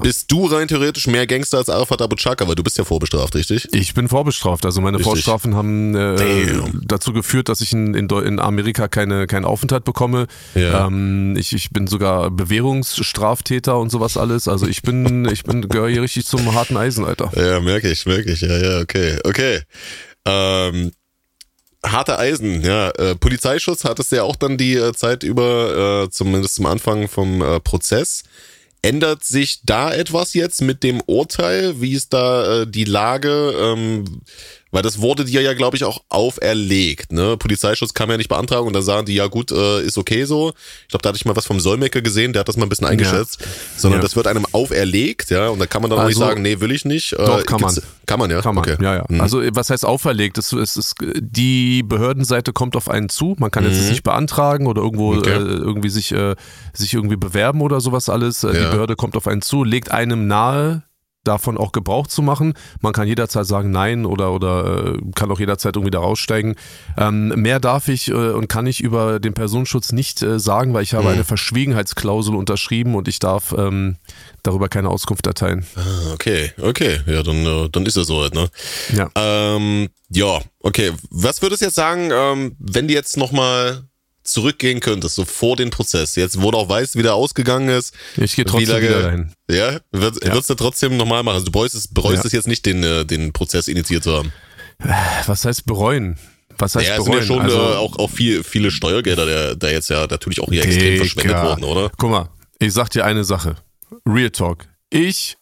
Speaker 2: bist du rein theoretisch mehr Gangster als Arafat Abu Chaka, weil du bist ja vorbestraft, richtig?
Speaker 1: Ich bin vorbestraft vorbestraft. Also meine Richtig. Vorstrafen haben äh, dazu geführt, dass ich in, in, in Amerika keine, keinen Aufenthalt bekomme. Ja. Ähm, ich, ich bin sogar Bewährungsstraftäter und sowas alles. Also ich bin, ich bin, gehöre hier richtig zum harten Eisen, Alter.
Speaker 2: Ja, merke ich, merke ich. Ja, ja, okay. Okay. Ähm, harte Eisen, ja. Äh, Polizeischutz hattest du ja auch dann die äh, Zeit über, äh, zumindest zum Anfang vom äh, Prozess. Ändert sich da etwas jetzt mit dem Urteil? Wie ist da äh, die Lage? Ähm, Weil das wurde dir ja, glaube ich, auch auferlegt. Ne? Polizeischutz kann man ja nicht beantragen und da sagen die, ja gut, äh, ist okay so. Ich glaube, da hatte ich mal was vom Solmecke gesehen, der hat das mal ein bisschen eingeschätzt. Ja. Sondern ja. das wird einem auferlegt, ja, und da kann man dann also, auch nicht also sagen, nee, will ich nicht.
Speaker 1: Äh, doch, kann man.
Speaker 2: Kann man, ja?
Speaker 1: Kann man, okay. ja, ja. Mhm. Also was heißt auferlegt? Es, es ist, die Behördenseite kommt auf einen zu. Man kann mhm. jetzt nicht beantragen oder irgendwo okay. äh, irgendwie sich, äh, sich irgendwie bewerben oder sowas alles. Äh. Die Behörde kommt auf einen zu, legt einem nahe, davon auch Gebrauch zu machen. Man kann jederzeit sagen Nein oder, oder äh, kann auch jederzeit irgendwie da raussteigen. Ähm, mehr darf ich äh, und kann ich über den Personenschutz nicht äh, sagen, weil ich habe mhm. eine Verschwiegenheitsklausel unterschrieben und ich darf ähm, darüber keine Auskunft erteilen.
Speaker 2: Ah, okay, okay. Ja, dann, äh, dann ist es so halt, ne? Ja. Ähm, ja, okay. Was würdest du jetzt sagen, ähm, wenn die jetzt nochmal zurückgehen könntest, so vor den Prozess, jetzt wo du auch weißt, wie der ausgegangen ist.
Speaker 1: Ich gehe trotzdem lange, wieder dahin.
Speaker 2: Ja, wird, ja. würdest du trotzdem nochmal machen. Also du bereust es, bereust ja. es jetzt nicht, den, äh, den Prozess initiiert zu haben.
Speaker 1: Was heißt bereuen? Was heißt
Speaker 2: ja,
Speaker 1: bereuen?
Speaker 2: sind ja schon also, äh, auch, auch viel, viele Steuergelder, der, der jetzt ja natürlich auch hier Digga. extrem verschwendet wurden, oder?
Speaker 1: Guck mal, ich sag dir eine Sache. Real Talk. Ich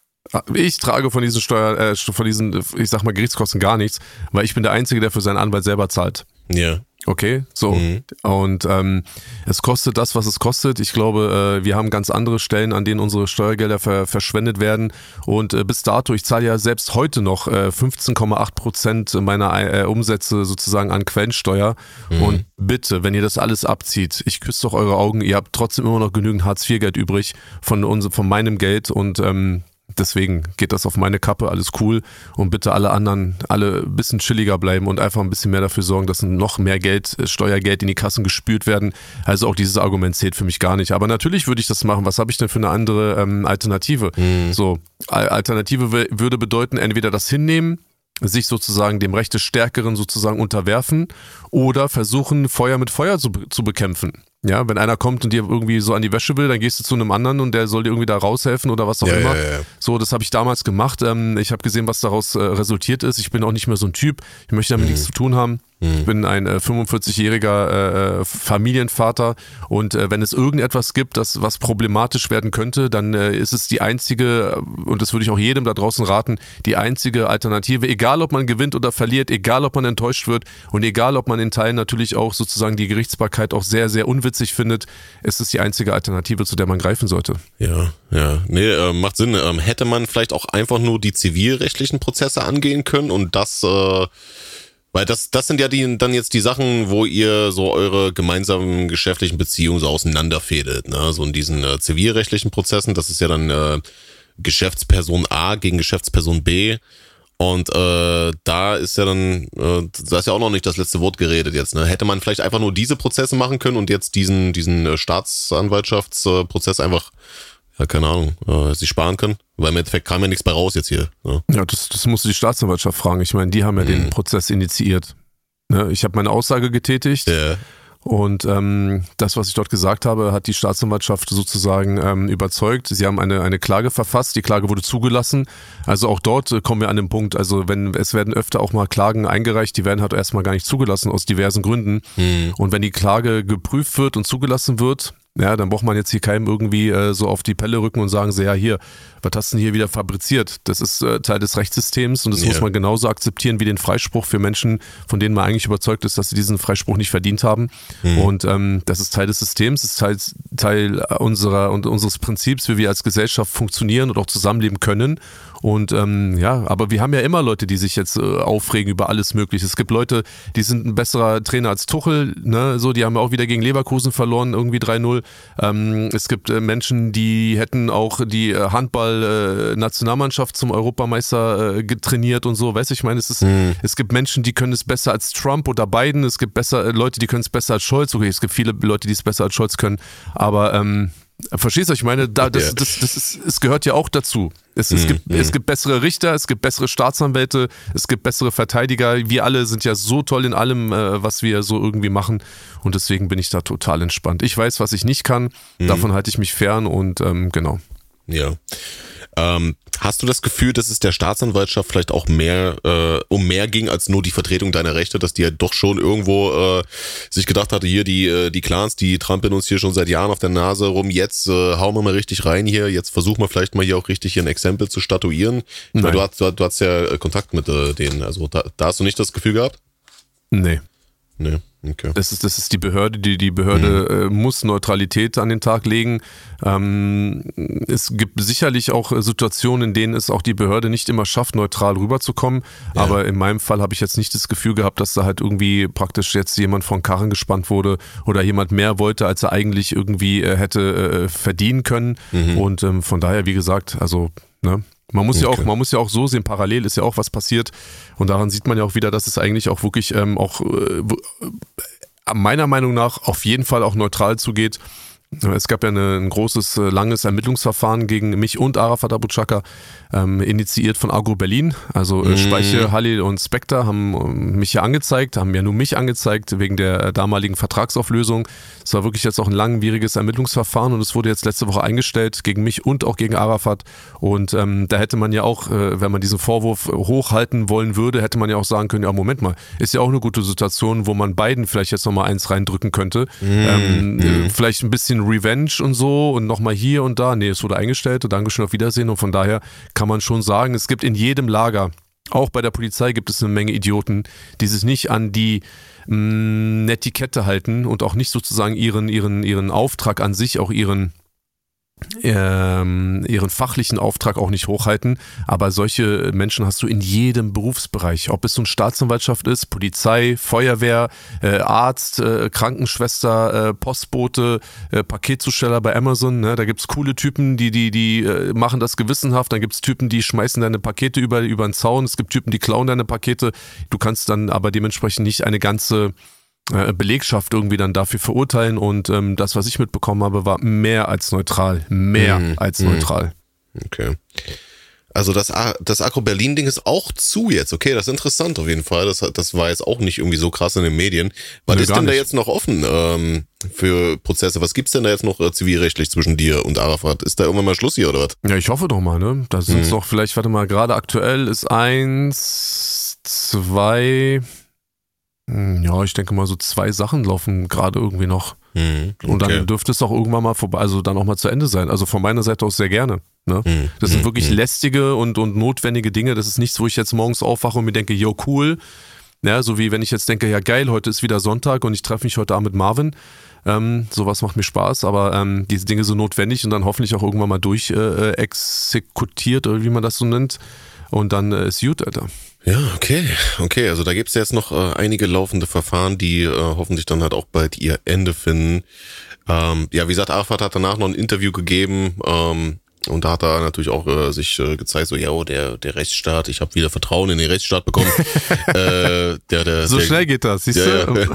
Speaker 1: ich trage von diesen Steuer, äh, von diesen, ich sag mal, Gerichtskosten gar nichts, weil ich bin der Einzige, der für seinen Anwalt selber zahlt.
Speaker 2: Ja.
Speaker 1: Okay, so. Mhm. Und ähm, es kostet das, was es kostet. Ich glaube, äh, wir haben ganz andere Stellen, an denen unsere Steuergelder ver verschwendet werden. Und äh, bis dato, ich zahle ja selbst heute noch äh, 15,8 Prozent meiner äh, Umsätze sozusagen an Quellensteuer. Mhm. Und bitte, wenn ihr das alles abzieht, ich küsse doch eure Augen, ihr habt trotzdem immer noch genügend Hartz-IV-Geld übrig von, uns, von meinem Geld. Und ähm, Deswegen geht das auf meine Kappe, alles cool. Und bitte alle anderen, alle ein bisschen chilliger bleiben und einfach ein bisschen mehr dafür sorgen, dass noch mehr Geld, äh, Steuergeld in die Kassen gespült werden. Also auch dieses Argument zählt für mich gar nicht. Aber natürlich würde ich das machen. Was habe ich denn für eine andere ähm, Alternative? Mhm. So, Alternative würde bedeuten, entweder das hinnehmen, sich sozusagen dem Recht des Stärkeren sozusagen unterwerfen oder versuchen, Feuer mit Feuer zu, zu bekämpfen. Ja, wenn einer kommt und dir irgendwie so an die Wäsche will, dann gehst du zu einem anderen und der soll dir irgendwie da raushelfen oder was auch ja, immer. Ja, ja. So, das habe ich damals gemacht. Ähm, ich habe gesehen, was daraus äh, resultiert ist. Ich bin auch nicht mehr so ein Typ. Ich möchte damit mhm. nichts zu tun haben. Ich mhm. bin ein äh, 45-jähriger äh, äh, Familienvater und äh, wenn es irgendetwas gibt, das was problematisch werden könnte, dann äh, ist es die einzige, und das würde ich auch jedem da draußen raten, die einzige Alternative, egal ob man gewinnt oder verliert, egal ob man enttäuscht wird und egal ob man in Teilen natürlich auch sozusagen die Gerichtsbarkeit auch sehr, sehr unwitzig findet, ist es die einzige Alternative, zu der man greifen sollte.
Speaker 2: Ja, ja. Nee, äh, macht Sinn. Ähm, hätte man vielleicht auch einfach nur die zivilrechtlichen Prozesse angehen können und das äh weil das, das sind ja die, dann jetzt die Sachen, wo ihr so eure gemeinsamen geschäftlichen Beziehungen so auseinanderfädelt. Ne? So in diesen äh, zivilrechtlichen Prozessen, das ist ja dann äh, Geschäftsperson A gegen Geschäftsperson B. Und äh, da ist ja dann, äh, da ist ja auch noch nicht das letzte Wort geredet jetzt. Ne? Hätte man vielleicht einfach nur diese Prozesse machen können und jetzt diesen, diesen äh, Staatsanwaltschaftsprozess einfach ja, keine Ahnung, äh, sie sparen können. Weil im Endeffekt kam ja nichts bei raus jetzt hier.
Speaker 1: Ja, ja das, das musst du die Staatsanwaltschaft fragen. Ich meine, die haben ja mhm. den Prozess initiiert. Ne? Ich habe meine Aussage getätigt.
Speaker 2: Ja.
Speaker 1: Und ähm, das, was ich dort gesagt habe, hat die Staatsanwaltschaft sozusagen ähm, überzeugt. Sie haben eine, eine Klage verfasst, die Klage wurde zugelassen. Also auch dort äh, kommen wir an den Punkt, also wenn es werden öfter auch mal Klagen eingereicht, die werden halt erstmal gar nicht zugelassen aus diversen Gründen. Mhm. Und wenn die Klage geprüft wird und zugelassen wird, ja, dann braucht man jetzt hier keinem irgendwie äh, so auf die Pelle rücken und sagen, so, ja, hier, was hast du denn hier wieder fabriziert? Das ist äh, Teil des Rechtssystems und das yeah. muss man genauso akzeptieren wie den Freispruch für Menschen, von denen man eigentlich überzeugt ist, dass sie diesen Freispruch nicht verdient haben. Mhm. Und ähm, das ist Teil des Systems, ist Teil, Teil unserer und unseres Prinzips, wie wir als Gesellschaft funktionieren und auch zusammenleben können. Und ähm, ja, aber wir haben ja immer Leute, die sich jetzt äh, aufregen über alles Mögliche. Es gibt Leute, die sind ein besserer Trainer als Tuchel, ne? So, die haben ja auch wieder gegen Leverkusen verloren, irgendwie 3-0. Ähm, es gibt äh, Menschen, die hätten auch die äh, Handball-Nationalmannschaft zum Europameister äh, getrainiert und so. Weißt du, ich meine, es ist, mhm. es gibt Menschen, die können es besser als Trump oder Biden. Es gibt besser äh, Leute, die können es besser als Scholz. Okay, es gibt viele Leute, die es besser als Scholz können. Aber ähm, Verstehst du? Ich meine, da, das, das, das, ist, es gehört ja auch dazu. Es, es, mm, gibt, es gibt bessere Richter, es gibt bessere Staatsanwälte, es gibt bessere Verteidiger. Wir alle sind ja so toll in allem, äh, was wir so irgendwie machen. Und deswegen bin ich da total entspannt. Ich weiß, was ich nicht kann. Mm. Davon halte ich mich fern und ähm, genau.
Speaker 2: Ja. Ähm, hast du das Gefühl, dass es der Staatsanwaltschaft vielleicht auch mehr äh, um mehr ging als nur die Vertretung deiner Rechte, dass die ja doch schon irgendwo äh, sich gedacht hatte, hier die äh, die Clans, die trampeln uns hier schon seit Jahren auf der Nase rum, jetzt äh, hauen wir mal richtig rein hier, jetzt versuchen wir vielleicht mal hier auch richtig hier ein Exempel zu statuieren. Weil du hast du, du hast ja äh, Kontakt mit äh, denen, also da, da hast du nicht das Gefühl gehabt?
Speaker 1: Nee.
Speaker 2: Nee. Okay.
Speaker 1: Das ist, das ist die Behörde, die, die Behörde mhm. äh, muss Neutralität an den Tag legen. Ähm, es gibt sicherlich auch Situationen, in denen es auch die Behörde nicht immer schafft, neutral rüberzukommen. Ja. Aber in meinem Fall habe ich jetzt nicht das Gefühl gehabt, dass da halt irgendwie praktisch jetzt jemand von Karren gespannt wurde oder jemand mehr wollte, als er eigentlich irgendwie äh, hätte äh, verdienen können. Mhm. Und ähm, von daher, wie gesagt, also, ne, man muss okay. ja auch, man muss ja auch so sehen, parallel ist ja auch was passiert. Und daran sieht man ja auch wieder, dass es eigentlich auch wirklich ähm, auch äh, äh meiner Meinung nach auf jeden Fall auch neutral zugeht. Es gab ja eine, ein großes, äh, langes Ermittlungsverfahren gegen mich und Arafat Abu Chaka, ähm, initiiert von Agro Berlin. Also äh, Speiche, Halil und Spectre haben ähm, mich ja angezeigt, haben ja nur mich angezeigt wegen der äh, damaligen Vertragsauflösung. Es war wirklich jetzt auch ein langwieriges Ermittlungsverfahren und es wurde jetzt letzte Woche eingestellt gegen mich und auch gegen Arafat. Und ähm, da hätte man ja auch, äh, wenn man diesen Vorwurf hochhalten wollen würde, hätte man ja auch sagen können, ja Moment mal, ist ja auch eine gute Situation, wo man beiden vielleicht jetzt nochmal eins reindrücken könnte. Mhm. Ähm, mhm. Vielleicht ein bisschen Revenge und so und nochmal hier und da. Nee, es wurde eingestellt Dankeschön, auf Wiedersehen. Und von daher kann man schon sagen, es gibt in jedem Lager, auch bei der Polizei gibt es eine Menge Idioten, die sich nicht an die mh, mm, Netiquette halten und auch nicht sozusagen ihren, ihren, ihren Auftrag an sich, auch ihren ähm, ihren fachlichen Auftrag auch nicht hochhalten. Aber solche Menschen hast du in jedem Berufsbereich. Ob es eine Staatsanwaltschaft ist, Polizei, Feuerwehr, äh, Arzt, äh, Krankenschwester, äh, Postbote, äh, Paketzusteller bei Amazon. Ne? Da gibt's coole Typen, die, die, die äh, machen das gewissenhaft. Dann gibt's Typen, die schmeißen deine Pakete über, über den Zaun. Es gibt Typen, die klauen deine Pakete. Du kannst dann aber dementsprechend nicht eine ganze Belegschaft irgendwie dann dafür verurteilen und ähm, das, was ich mitbekommen habe, war mehr als neutral. Mehr mhm. als mhm. neutral.
Speaker 2: Okay. Also das, das Agro-Berlin-Ding ist auch zu jetzt. Okay, das ist interessant auf jeden Fall. Das, das war jetzt auch nicht irgendwie so krass in den Medien. Was nee, ist denn da jetzt noch offen ähm, für Prozesse? Was gibt's denn da jetzt noch äh, zivilrechtlich zwischen dir und Arafat? Ist da irgendwann mal Schluss hier oder was?
Speaker 1: Ja, ich hoffe doch mal, ne? Da sind mhm. doch vielleicht, warte mal, gerade aktuell ist eins, zwei, ja, ich denke mal, so zwei Sachen laufen gerade irgendwie noch. Mhm, okay. Und dann dürfte es auch irgendwann mal vorbei, also dann auch mal zu Ende sein. Also von meiner Seite aus sehr gerne. Ne? Mhm, das sind mhm, wirklich mhm. lästige und, und notwendige Dinge. Das ist nichts, wo ich jetzt morgens aufwache und mir denke, yo, cool. Ja, so wie wenn ich jetzt denke, ja geil, heute ist wieder Sonntag und ich treffe mich heute Abend mit Marvin. Ähm, sowas macht mir Spaß, aber ähm, diese Dinge sind notwendig und dann hoffentlich auch irgendwann mal durch äh, exekutiert oder wie man das so nennt. Und dann äh, ist gut, Alter.
Speaker 2: Ja, okay, okay. Also da gibt es jetzt noch äh, einige laufende Verfahren, die äh, hoffentlich dann halt auch bald ihr Ende finden. Ähm, ja, wie gesagt, Arafat hat danach noch ein Interview gegeben. Ähm, und da hat er natürlich auch äh, sich äh, gezeigt, so, ja, oh, der, der Rechtsstaat, ich habe wieder Vertrauen in den Rechtsstaat bekommen. äh, der, der,
Speaker 1: so
Speaker 2: der,
Speaker 1: schnell geht das, siehst ja, du? Ja.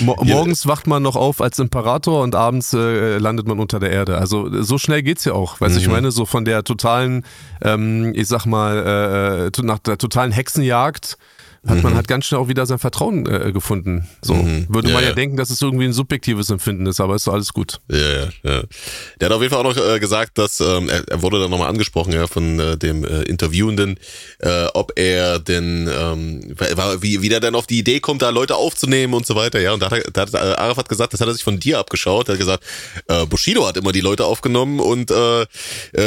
Speaker 1: Mo morgens wacht man noch auf als Imperator und abends äh, landet man unter der Erde. Also so schnell geht's ja auch. Weißt du, mhm. ich meine, so von der totalen, ähm, ich sag mal, äh, nach der totalen Hexenjagd hat mhm. man halt ganz schnell auch wieder sein Vertrauen äh, gefunden. So mhm. würde ja, man ja, ja, denken, dass es irgendwie ein subjektives Empfinden ist, aber ist doch alles gut.
Speaker 2: Ja, ja, ja. Der hat auf jeden Fall auch noch äh, gesagt, dass ähm, er, er wurde dann nochmal angesprochen ja von äh, dem äh, Interviewenden, äh, ob er denn ähm, wie, wie der denn auf die Idee kommt, da Leute aufzunehmen und so weiter. Ja, und da hat, da hat Arafat gesagt, das hat er sich von dir abgeschaut. Er hat gesagt, äh, Bushido hat immer die Leute aufgenommen und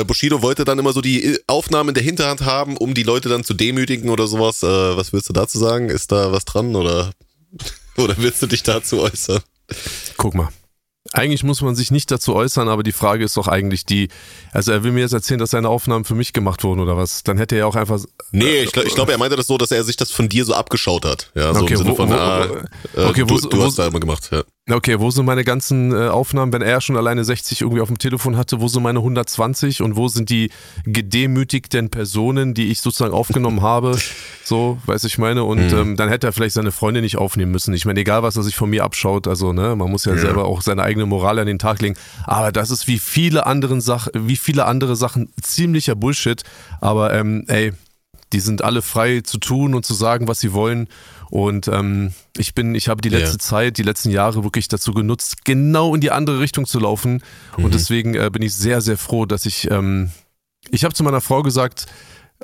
Speaker 2: Bushido wollte dann immer so die Aufnahmen in der Hinterhand haben, um die Leute dann zu demütigen oder sowas. Was willst du da dazu sagen? Ist da was dran oder, oder willst du dich dazu äußern?
Speaker 1: Guck mal. Eigentlich muss man sich nicht dazu äußern, aber die Frage ist doch eigentlich die, also er will mir jetzt erzählen, dass seine Aufnahmen für mich gemacht wurden oder was? Dann hätte er ja auch einfach.
Speaker 2: Nee, ich glaube, glaub, er meinte das so, dass er sich das von dir so abgeschaut hat. Ja, so okay, im Sinne wo, von, wo, ah, äh, okay, du, wo, du hast da immer gemacht, ja.
Speaker 1: Okay, wo sind meine ganzen äh, Aufnahmen, wenn er schon alleine 60 irgendwie auf dem Telefon hatte, wo sind meine 120 und wo sind die gedemütigten Personen, die ich sozusagen aufgenommen habe? So, weiß ich meine. Und mhm. ähm, dann hätte er vielleicht seine Freunde nicht aufnehmen müssen. Ich meine, egal was er sich von mir abschaut, also ne, man muss ja, ja, selber auch seine eigene Moral an den Tag legen. Aber das ist wie viele anderen Sachen, wie viele andere Sachen ziemlicher Bullshit. Aber ähm, ey, die sind alle frei zu tun und zu sagen, was sie wollen. Und ähm, ich bin, ich habe die letzte ja. Zeit, die letzten Jahre wirklich dazu genutzt, genau in die andere Richtung zu laufen. Mhm. Und deswegen äh, bin ich sehr, sehr froh, dass ich ähm, ich habe zu meiner Frau gesagt,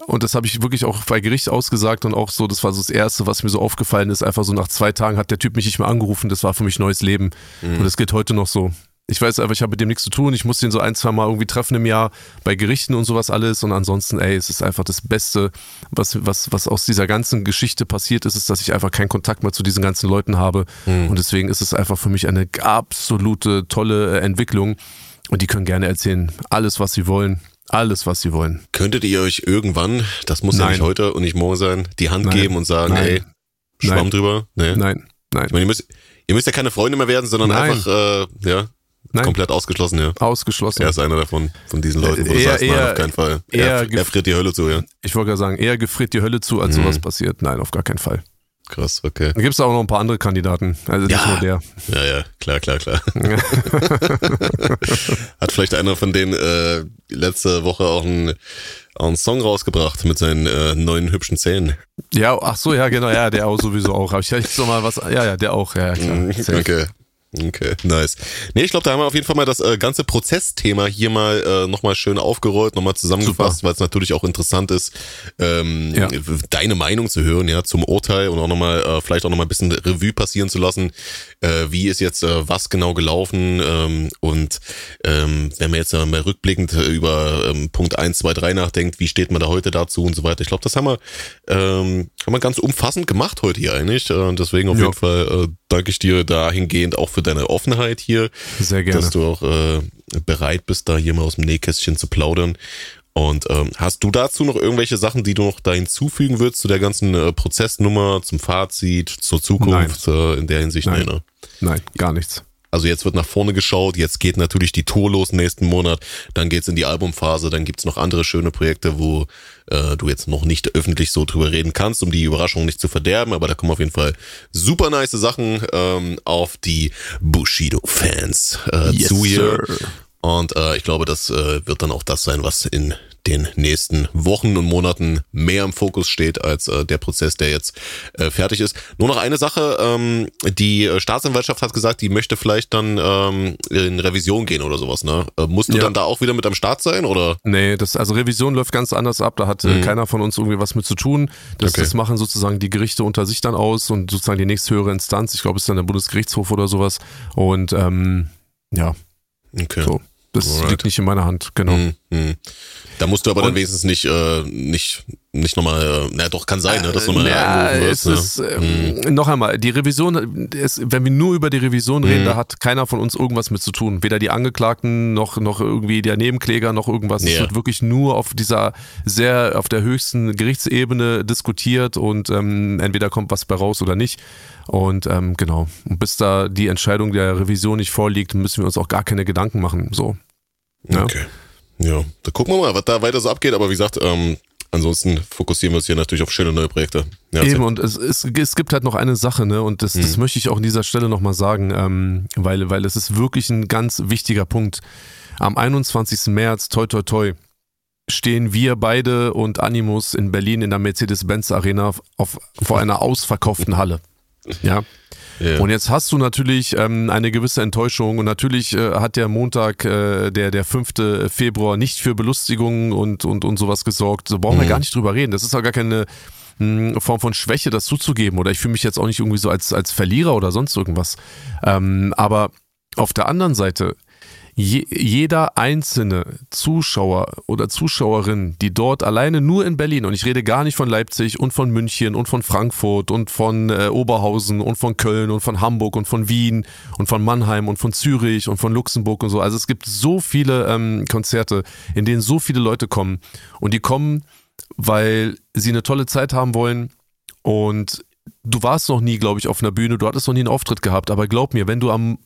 Speaker 1: und das habe ich wirklich auch bei Gericht ausgesagt und auch so, das war so das Erste, was mir so aufgefallen ist. Einfach so nach zwei Tagen hat der Typ mich nicht mehr angerufen. Das war für mich neues Leben. Mhm. Und das geht heute noch so. Ich weiß einfach, ich habe mit dem nichts zu tun. Ich muss den so ein, zwei Mal irgendwie treffen im Jahr bei Gerichten und sowas alles. Und ansonsten, ey, es ist einfach das Beste, was, was, was aus dieser ganzen Geschichte passiert ist, ist, dass ich einfach keinen Kontakt mehr zu diesen ganzen Leuten habe. Mhm. Und deswegen ist es einfach für mich eine absolute tolle Entwicklung. Und die können gerne erzählen, alles, was sie wollen. Alles, was sie wollen.
Speaker 2: Könntet ihr euch irgendwann, das muss Nein. ja nicht heute und nicht morgen sein, die Hand Nein. geben und sagen, Nein. ey, Schwamm Nein. drüber?
Speaker 1: Nee. Nein. Nein.
Speaker 2: Ich meine, ihr müsst, ihr müsst ja keine Freunde mehr werden, sondern einfach, äh, ja, Nein. Komplett ausgeschlossen, ja.
Speaker 1: Ausgeschlossen.
Speaker 2: Er ist einer davon, von diesen Leuten, wo eher, du sagst, eher, nein, auf keinen Fall. Er, er friert die Hölle zu, ja.
Speaker 1: Ich wollte gerade sagen, er gefriert die Hölle zu, als mhm. sowas passiert. Nein, auf gar keinen Fall.
Speaker 2: Krass, okay.
Speaker 1: Dann gibt es auch noch ein paar andere Kandidaten. Also nicht
Speaker 2: ja.
Speaker 1: nur der.
Speaker 2: Ja, ja, klar, klar, klar. Hat vielleicht einer von denen äh, letzte Woche auch einen, auch einen Song rausgebracht mit seinen äh, neuen hübschen Zähnen.
Speaker 1: Ja, ach so, ja, genau, ja, der auch sowieso auch. Habe ich jetzt noch mal was, ja, ja, der auch, ja, klar.
Speaker 2: Mhm, okay. Okay, nice. Nee, ich glaube, da haben wir auf jeden Fall mal das äh, ganze Prozessthema hier mal äh, nochmal schön aufgerollt, nochmal zusammengefasst, weil es natürlich auch interessant ist, ähm, ja. deine Meinung zu hören, ja, zum Urteil und auch nochmal, äh, vielleicht auch nochmal ein bisschen Revue passieren zu lassen, äh, wie ist jetzt äh, was genau gelaufen ähm, und ähm, wenn man jetzt äh, mal rückblickend über ähm, Punkt 1, 2, 3 nachdenkt, wie steht man da heute dazu und so weiter. Ich glaube, das haben wir, ähm, haben wir ganz umfassend gemacht heute hier eigentlich. Äh, deswegen auf ja. jeden Fall äh, danke ich dir dahingehend auch für deine Offenheit hier.
Speaker 1: Sehr gerne.
Speaker 2: Dass du auch äh, bereit bist, da hier mal aus dem Nähkästchen zu plaudern. Und ähm, hast du dazu noch irgendwelche Sachen, die du noch da hinzufügen würdest zu der ganzen äh, Prozessnummer, zum Fazit, zur Zukunft äh, in der Hinsicht?
Speaker 1: Nein. Nein, ne? Nein, gar nichts.
Speaker 2: Also jetzt wird nach vorne geschaut, jetzt geht natürlich die Tour los nächsten Monat, dann geht's in die Albumphase, dann gibt's noch andere schöne Projekte, wo äh, du jetzt noch nicht öffentlich so drüber reden kannst, um die Überraschung nicht zu verderben, aber da kommen auf jeden Fall super nice Sachen ähm, auf die Bushido-Fans äh, yes, zu hier. Sir. Und äh, ich glaube, das äh, wird dann auch das sein, was in den nächsten Wochen und Monaten mehr im Fokus steht als äh, der Prozess, der jetzt äh, fertig ist. Nur noch eine Sache, ähm, die Staatsanwaltschaft hat gesagt, die möchte vielleicht dann ähm, in Revision gehen oder sowas. Ne? Äh, musst du ja. dann da auch wieder mit am Start sein oder?
Speaker 1: Nee, das, also Revision läuft ganz anders ab. Da hat äh, mhm. keiner von uns irgendwie was mit zu tun. Das, okay. das machen sozusagen die Gerichte unter sich dann aus und sozusagen die nächsthöhere Instanz. Ich glaube, es ist dann der Bundesgerichtshof oder sowas. Und ähm, ja.
Speaker 2: Okay.
Speaker 1: So. Das Alright. liegt nicht in meiner Hand, genau. Mm, mm.
Speaker 2: Da musst du aber und, dann wenigstens nicht, äh, nicht, nicht nochmal, äh, na doch, kann sein, ne, dass du nochmal
Speaker 1: ja, wirst. Ne? Ist, äh, mm. Noch einmal, die Revision, ist, wenn wir nur über die Revision reden, da hat keiner von uns irgendwas mit zu tun. Weder die Angeklagten noch, noch irgendwie der Nebenkläger noch irgendwas. Yeah. Es wird wirklich nur auf dieser sehr, auf der höchsten Gerichtsebene diskutiert und ähm, entweder kommt was bei raus oder nicht. Und ähm, genau, und bis da die Entscheidung der Revision nicht vorliegt, müssen wir uns auch gar keine Gedanken machen. So.
Speaker 2: Okay. Ja, da gucken wir mal, was da weiter so abgeht. Aber wie gesagt, ähm, ansonsten fokussieren wir uns hier natürlich auf schöne neue Projekte.
Speaker 1: Ja, Eben, und es, es, es gibt halt noch eine Sache, ne, und das, hm. das möchte ich auch an dieser Stelle nochmal sagen, ähm, weil, weil es ist wirklich ein ganz wichtiger Punkt. Am 21. März, toi toi toi, stehen wir beide und Animus in Berlin in der Mercedes-Benz Arena auf, vor einer ausverkauften Halle. Ja. Yeah. Und jetzt hast du natürlich ähm, eine gewisse Enttäuschung und natürlich äh, hat der Montag, äh, der, der 5. Februar, nicht für Belustigung und, und, und sowas gesorgt. So brauchen mhm. wir gar nicht drüber reden. Das ist auch gar keine mh, hm, Form von Schwäche, das zuzugeben. Oder ich fühle mich jetzt auch nicht irgendwie so als, als Verlierer oder sonst irgendwas. Ähm, aber auf der anderen Seite, je, jeder einzelne Zuschauer oder Zuschauerin, die dort alleine nur in Berlin, und ich rede gar nicht von Leipzig und von München und von Frankfurt und von äh, Oberhausen und von Köln und von Hamburg und von Wien und von Mannheim und von Zürich und von Luxemburg und so. Also es gibt so viele ähm, Konzerte, in denen so viele Leute kommen. Und die kommen, weil sie eine tolle Zeit haben wollen. Und du warst noch nie, glaube ich, auf einer Bühne, du hattest noch nie einen Auftritt gehabt, aber glaub mir, wenn du am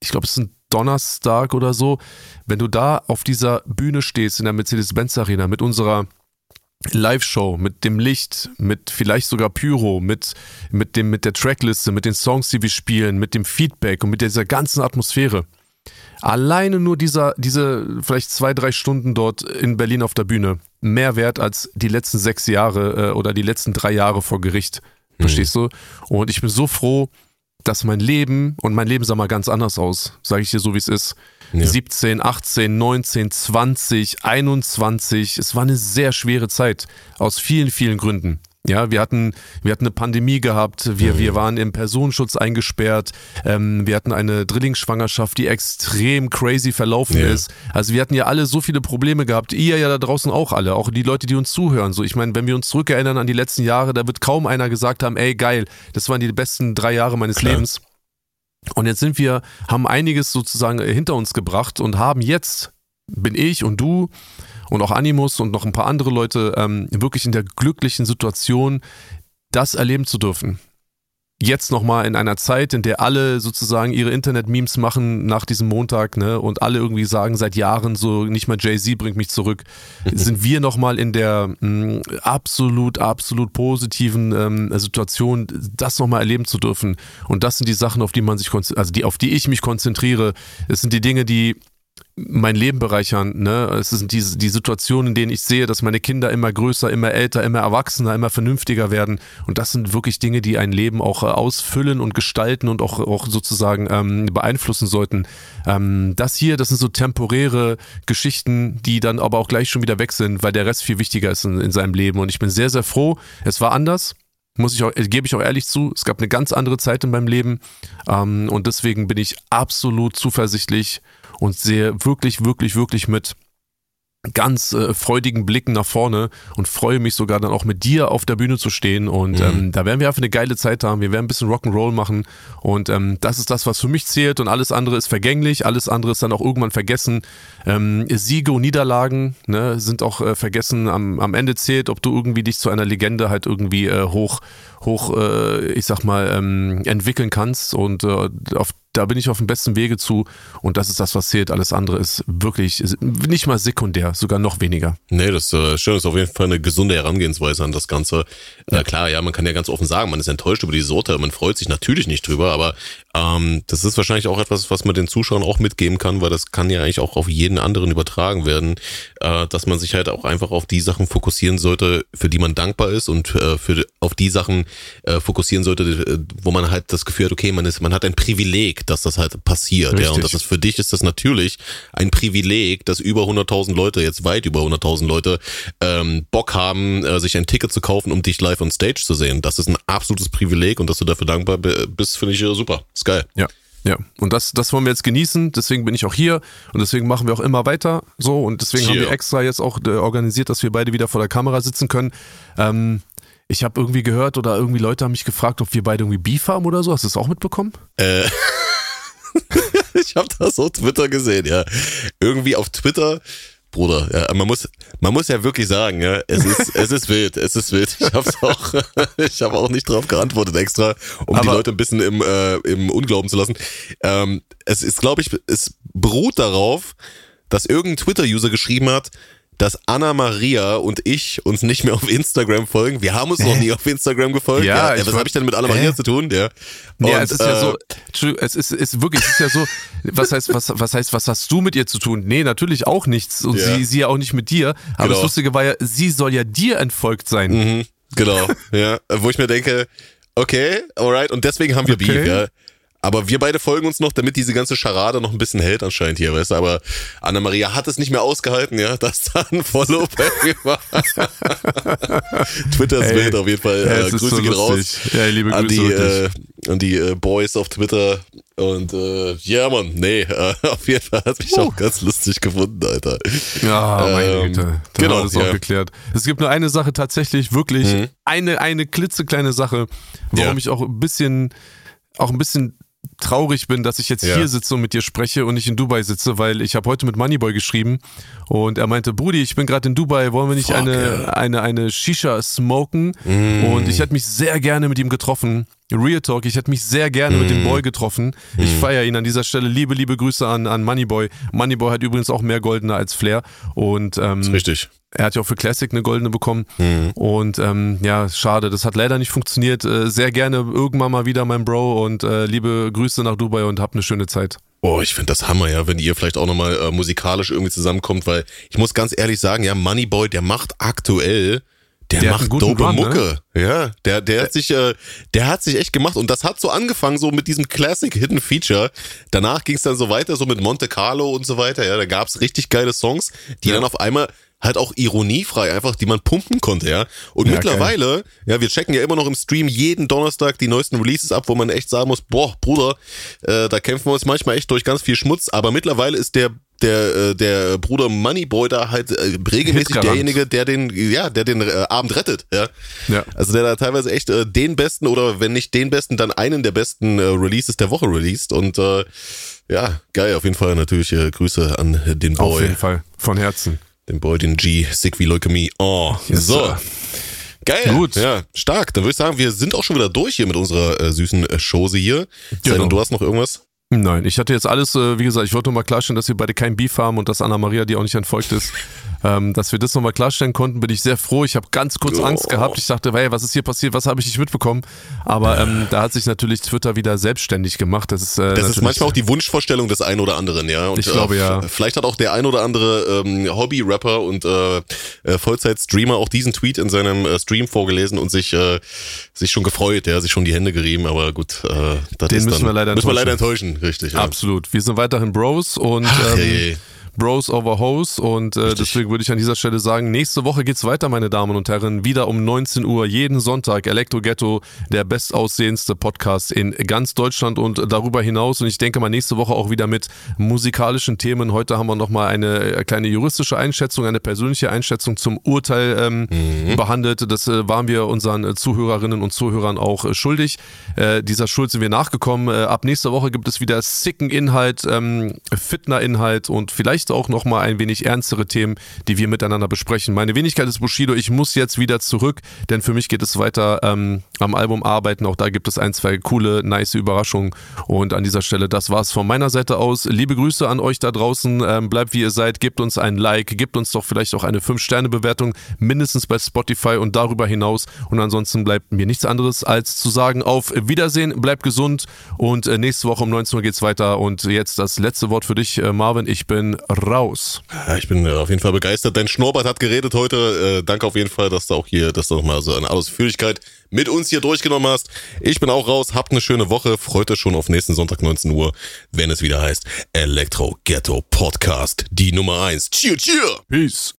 Speaker 1: ich glaube, es ein Donnerstag oder so, wenn du da auf dieser Bühne stehst in der Mercedes-Benz Arena mit unserer Live-Show, mit dem Licht, mit vielleicht sogar Pyro, mit, mit, dem, mit der Trackliste, mit den Songs, die wir spielen, mit dem Feedback und mit dieser ganzen Atmosphäre. Alleine nur dieser, diese vielleicht zwei, drei Stunden dort in Berlin auf der Bühne mehr wert als die letzten sechs Jahre äh, oder die letzten drei Jahre vor Gericht. Verstehst mhm. du? Und ich bin so froh, dass mein Leben, und mein Leben sah mal ganz anders aus, sage ich dir so, wie es ist. Ja. 17, 18, 19, 20, 21. Es war eine sehr schwere Zeit aus vielen, vielen Gründen. Ja, wir hatten, wir hatten eine Pandemie gehabt, wir, mhm. wir waren im Personenschutz eingesperrt, ähm, wir hatten eine Drillingsschwangerschaft, die extrem crazy verlaufen ja. ist. Also wir hatten ja alle so viele Probleme gehabt, ihr ja da draußen auch alle, auch die Leute, die uns zuhören. So, ich meine, wenn wir uns zurückerinnern an die letzten Jahre, da wird kaum einer gesagt haben, ey geil, das waren die besten drei Jahre meines Klar. Lebens. Und jetzt sind wir, haben einiges sozusagen hinter uns gebracht und haben jetzt, bin ich und du, und auch Animus und noch ein paar andere Leute ähm, wirklich in der glücklichen Situation, das erleben zu dürfen. Jetzt nochmal in einer Zeit, in der alle sozusagen ihre Internet-Memes machen nach diesem Montag, ne, und alle irgendwie sagen seit Jahren so, nicht mal Jay-Z bringt mich zurück, sind wir nochmal in der mh, mm, absolut, absolut positiven ähm, Situation, das nochmal erleben zu dürfen. Und das sind die Sachen, auf die man sich, also die, auf die ich mich konzentriere. Es sind die Dinge, die mein Leben bereichern. Ne? Es sind die, die Situationen, in denen ich sehe, dass meine Kinder immer größer, immer älter, immer erwachsener, immer vernünftiger werden. Und das sind wirklich Dinge, die ein Leben auch äh, ausfüllen und gestalten und auch, auch sozusagen ähm, beeinflussen sollten. Ähm, das hier, das sind so temporäre Geschichten, die dann aber auch gleich schon wieder weg sind, weil der Rest viel wichtiger ist in, in seinem Leben. Und ich bin sehr, sehr froh. Es war anders muss ich auch, gebe ich auch ehrlich zu, es gab eine ganz andere Zeit in meinem Leben ähm, und deswegen bin ich absolut zuversichtlich und sehe wirklich, wirklich, wirklich mit ganz äh, freudigen Blicken nach vorne und freue mich sogar dann auch mit dir auf der Bühne zu stehen und mhm. ähm, da werden wir einfach eine geile Zeit haben. Wir werden ein bisschen Rock'n'Roll machen und ähm, das ist das, was für mich zählt und alles andere ist vergänglich, alles andere ist dann auch irgendwann vergessen. Ähm, Siege und Niederlagen ne, sind auch äh, vergessen. Am, am Ende zählt, ob du irgendwie dich zu einer Legende halt irgendwie äh, hoch hoch, äh, ich sag mal, ähm, entwickeln kannst und äh, auf da bin ich auf dem besten Wege zu und das ist das, was zählt. Alles andere ist wirklich nicht mal sekundär, sogar noch weniger.
Speaker 2: Nee, das äh, schön ist auf jeden Fall eine gesunde Herangehensweise an das Ganze. Äh, ja. Äh, klar, ja, man kann ja ganz offen sagen, man ist enttäuscht über die Sorte, man freut sich natürlich nicht drüber, aber ähm, das ist wahrscheinlich auch etwas, was man den Zuschauern auch mitgeben kann, weil das kann ja eigentlich auch auf jeden anderen übertragen werden, äh, dass man sich halt auch einfach auf die Sachen fokussieren sollte, für die man dankbar ist und äh, für auf die Sachen äh, fokussieren sollte, äh, wo man halt das Gefühl hat, okay, man ist, man hat ein Privileg, dass das halt passiert. Richtig. Ja, und das ist für dich ist das natürlich ein Privileg, dass über 100.000 Leute, jetzt weit über 100.000 Leute, ähm, Bock haben, äh, sich ein Ticket zu kaufen, um dich live on stage zu sehen. Das ist ein absolutes Privileg und dass du dafür dankbar bist, finde ich super. Ist geil.
Speaker 1: Ja. Ja, und das, das wollen wir jetzt genießen, deswegen bin ich auch hier und deswegen machen wir auch immer weiter so und deswegen Cheer. haben wir extra jetzt auch äh, organisiert, dass wir beide wieder vor der Kamera sitzen können. Ähm, ich habe irgendwie gehört oder irgendwie Leute haben mich gefragt, ob wir beide irgendwie Beef haben oder so. Hast du das auch mitbekommen?
Speaker 2: Äh. ich habe das auf Twitter gesehen, ja. Irgendwie auf Twitter, Bruder, ja, man muss, man muss ja wirklich sagen, ja, es ist, es ist wild, es ist wild. Ich habe auch, ich habe auch nicht drauf geantwortet extra, um Aber die Leute ein bisschen im, äh, im Unglauben zu lassen. Ähm, es ist, glaube ich, es beruht darauf, dass irgendein Twitter-User geschrieben hat, dass Anna Maria und ich uns nicht mehr auf Instagram folgen. Wir haben uns noch nie auf Instagram gefolgt. Ja, ja. was habe ich denn mit Anna Maria äh? zu tun? Ja.
Speaker 1: Und, ja, es ist äh, ja so, es ist, ist wirklich, es ist ja so, was heißt, was, was heißt, was hast du mit ihr zu tun? Nee, natürlich auch nichts. Und ja. sie, sie ja auch nicht mit dir. Aber genau. das Lustige war ja, sie soll ja dir entfolgt sein.
Speaker 2: Mhm, genau, ja. Wo ich mir denke, okay, alright, und deswegen haben wir okay. Beef, ja. Aber wir beide folgen uns noch, damit diese ganze Scharade noch ein bisschen hält anscheinend hier, weißt du. Aber Anna-Maria hat es nicht mehr ausgehalten, ja, dass da ein Follow bei war. Twitter ist wild auf jeden Fall. Äh, Grüße so gehen raus.
Speaker 1: Ja, liebe
Speaker 2: an
Speaker 1: Grüße
Speaker 2: die, äh, an die äh, Boys auf Twitter. Und äh, ja, Mann, nee, äh, auf jeden Fall hat mich uh. auch ganz lustig gefunden, Alter.
Speaker 1: Ja, meine ähm, Güte. Dann genau, das ja. auch geklärt. Es gibt nur eine Sache tatsächlich, wirklich, mhm. eine, eine klitzekleine Sache, warum ja. ich auch ein bisschen, auch ein bisschen traurig bin, dass ich jetzt ja. hier sitze und mit dir spreche und nicht in Dubai sitze, weil ich habe heute mit Moneyboy geschrieben und er meinte, Brudi, ich bin gerade in Dubai, wollen wir nicht Fuck, eine, yeah. eine, eine Shisha smoken? Mm. Und ich hätte mich sehr gerne mit ihm getroffen. Real Talk, ich hätte mich sehr gerne mm. mit dem mm. Boy getroffen. Mm. Ich feiere ihn an dieser Stelle. Liebe, liebe Grüße an, an Moneyboy. Moneyboy hat übrigens auch mehr Goldene als Flair. Und ähm,
Speaker 2: das ist richtig.
Speaker 1: Er hat ja auch für Classic eine goldene bekommen. Mhm. Und ähm, ja, schade, das hat leider nicht funktioniert. Äh, sehr gerne irgendwann mal wieder, mein Bro. Und äh, liebe Grüße nach Dubai und habt eine schöne Zeit.
Speaker 2: Oh, ich finde das Hammer, ja, wenn ihr vielleicht auch nochmal äh, musikalisch irgendwie zusammenkommt, weil ich muss ganz ehrlich sagen, ja, Moneyboy, der macht aktuell Der,
Speaker 1: Der
Speaker 2: macht dope
Speaker 1: Run, ne?
Speaker 2: Mucke. Ja, der, der hat sich, äh, der hat sich echt gemacht. Und das hat so angefangen, so mit diesem Classic Hidden Feature. Danach ging es dann so weiter, so mit Monte Carlo und so weiter. Ja, da gab's richtig geile Songs, die
Speaker 1: Ja.
Speaker 2: dann auf einmal halt auch ironiefrei einfach, die man pumpen konnte, ja. Und
Speaker 1: Ja,
Speaker 2: mittlerweile, ja, wir checken ja immer noch im Stream jeden Donnerstag die neuesten Releases ab, wo man echt sagen muss, boah, Bruder, äh, da kämpfen wir uns manchmal echt durch ganz viel Schmutz, aber mittlerweile ist der der äh, der Bruder Moneyboy da halt äh, regelmäßig derjenige, der den ja, der den äh, Abend rettet, ja.
Speaker 1: Ja.
Speaker 2: Also der da teilweise echt äh, den besten oder wenn nicht den besten, dann einen der besten äh, Releases der Woche released und äh, ja, geil, auf jeden Fall natürlich äh, Grüße an den
Speaker 1: Auf
Speaker 2: Boy,
Speaker 1: jeden Fall. Von Herzen.
Speaker 2: Den Boy, den G, Sick wie Leukämie. Oh,
Speaker 1: Yes,
Speaker 2: so.
Speaker 1: sir.
Speaker 2: Geil.
Speaker 1: Gut.
Speaker 2: Ja, stark. Dann würde ich sagen, wir sind auch schon wieder durch hier mit unserer äh, süßen äh, Chose hier.
Speaker 1: Genau.
Speaker 2: denn, du hast noch irgendwas?
Speaker 1: Nein, ich hatte jetzt alles, äh, wie gesagt, ich wollte nur mal klarstellen, dass wir beide kein Beef haben und dass Anna-Maria dir auch nicht entfolgt ist. Ähm, dass wir das nochmal klarstellen konnten, bin ich sehr froh. Ich habe ganz kurz
Speaker 2: Ja.
Speaker 1: Angst gehabt. Ich dachte, hey, was ist hier passiert? Was habe ich nicht mitbekommen? Aber ähm, da hat sich natürlich Twitter wieder selbstständig gemacht. Das ist, äh,
Speaker 2: Das ist manchmal auch die Wunschvorstellung des einen oder anderen, ja. Und,
Speaker 1: Ich glaube,
Speaker 2: äh,
Speaker 1: ja.
Speaker 2: Vielleicht hat auch der ein oder andere ähm, Hobby-Rapper und äh, äh, Vollzeit-Streamer auch diesen Tweet in seinem äh, Stream vorgelesen und sich äh, sich schon gefreut, ja, sich schon die Hände gerieben. Aber gut, äh, das
Speaker 1: Den
Speaker 2: ist
Speaker 1: müssen
Speaker 2: dann,
Speaker 1: wir leider
Speaker 2: müssen wir leider
Speaker 1: enttäuschen.
Speaker 2: richtig. Ja.
Speaker 1: Absolut. Wir sind weiterhin Bros und
Speaker 2: Ach,
Speaker 1: ähm,
Speaker 2: ey.
Speaker 1: Bros over Hoes und äh, deswegen würde ich an dieser Stelle sagen, nächste Woche geht's weiter, meine Damen und Herren, wieder um 19 Uhr, jeden Sonntag, Elektro Ghetto, der bestaussehendste Podcast in ganz Deutschland und darüber hinaus und ich denke mal nächste Woche auch wieder mit musikalischen Themen. Heute haben wir nochmal eine äh, kleine juristische Einschätzung, eine persönliche Einschätzung zum Urteil ähm, behandelt. Das äh, waren wir unseren Zuhörerinnen und Zuhörern auch äh, schuldig. Äh, dieser Schuld sind wir nachgekommen. Äh, ab nächster Woche gibt es wieder sicken Inhalt, ähm, Fitner-Inhalt und vielleicht auch nochmal ein wenig ernstere Themen, die wir miteinander besprechen. Meine Wenigkeit ist Bushido. Ich muss jetzt wieder zurück, denn für mich geht es weiter ähm, am Album arbeiten. Auch da gibt es ein, zwei coole, nice Überraschungen. Und an dieser Stelle, das war's von meiner Seite aus. Liebe Grüße an euch da draußen. Ähm, bleibt wie ihr seid. Gebt uns ein Like. Gebt uns doch vielleicht auch eine 5-Sterne-Bewertung, mindestens bei Spotify und darüber hinaus. Und ansonsten bleibt mir nichts anderes als zu sagen, auf Wiedersehen, bleibt gesund und äh, nächste Woche um 19 Uhr geht's weiter. Und jetzt das letzte Wort für dich, äh, Marvin. Ich bin raus.
Speaker 2: Ich bin äh, auf jeden Fall begeistert. Dein Schnurrbart hat geredet heute. Äh, danke auf jeden Fall, dass du auch hier, dass du nochmal so eine Ausführlichkeit mit uns hier durchgenommen hast. Ich bin auch raus. Habt eine schöne Woche. Freut euch schon auf nächsten Sonntag 19 Uhr, wenn es wieder heißt Elektro Ghetto Podcast, die Nummer eins. Cheer, cheer!
Speaker 1: Peace.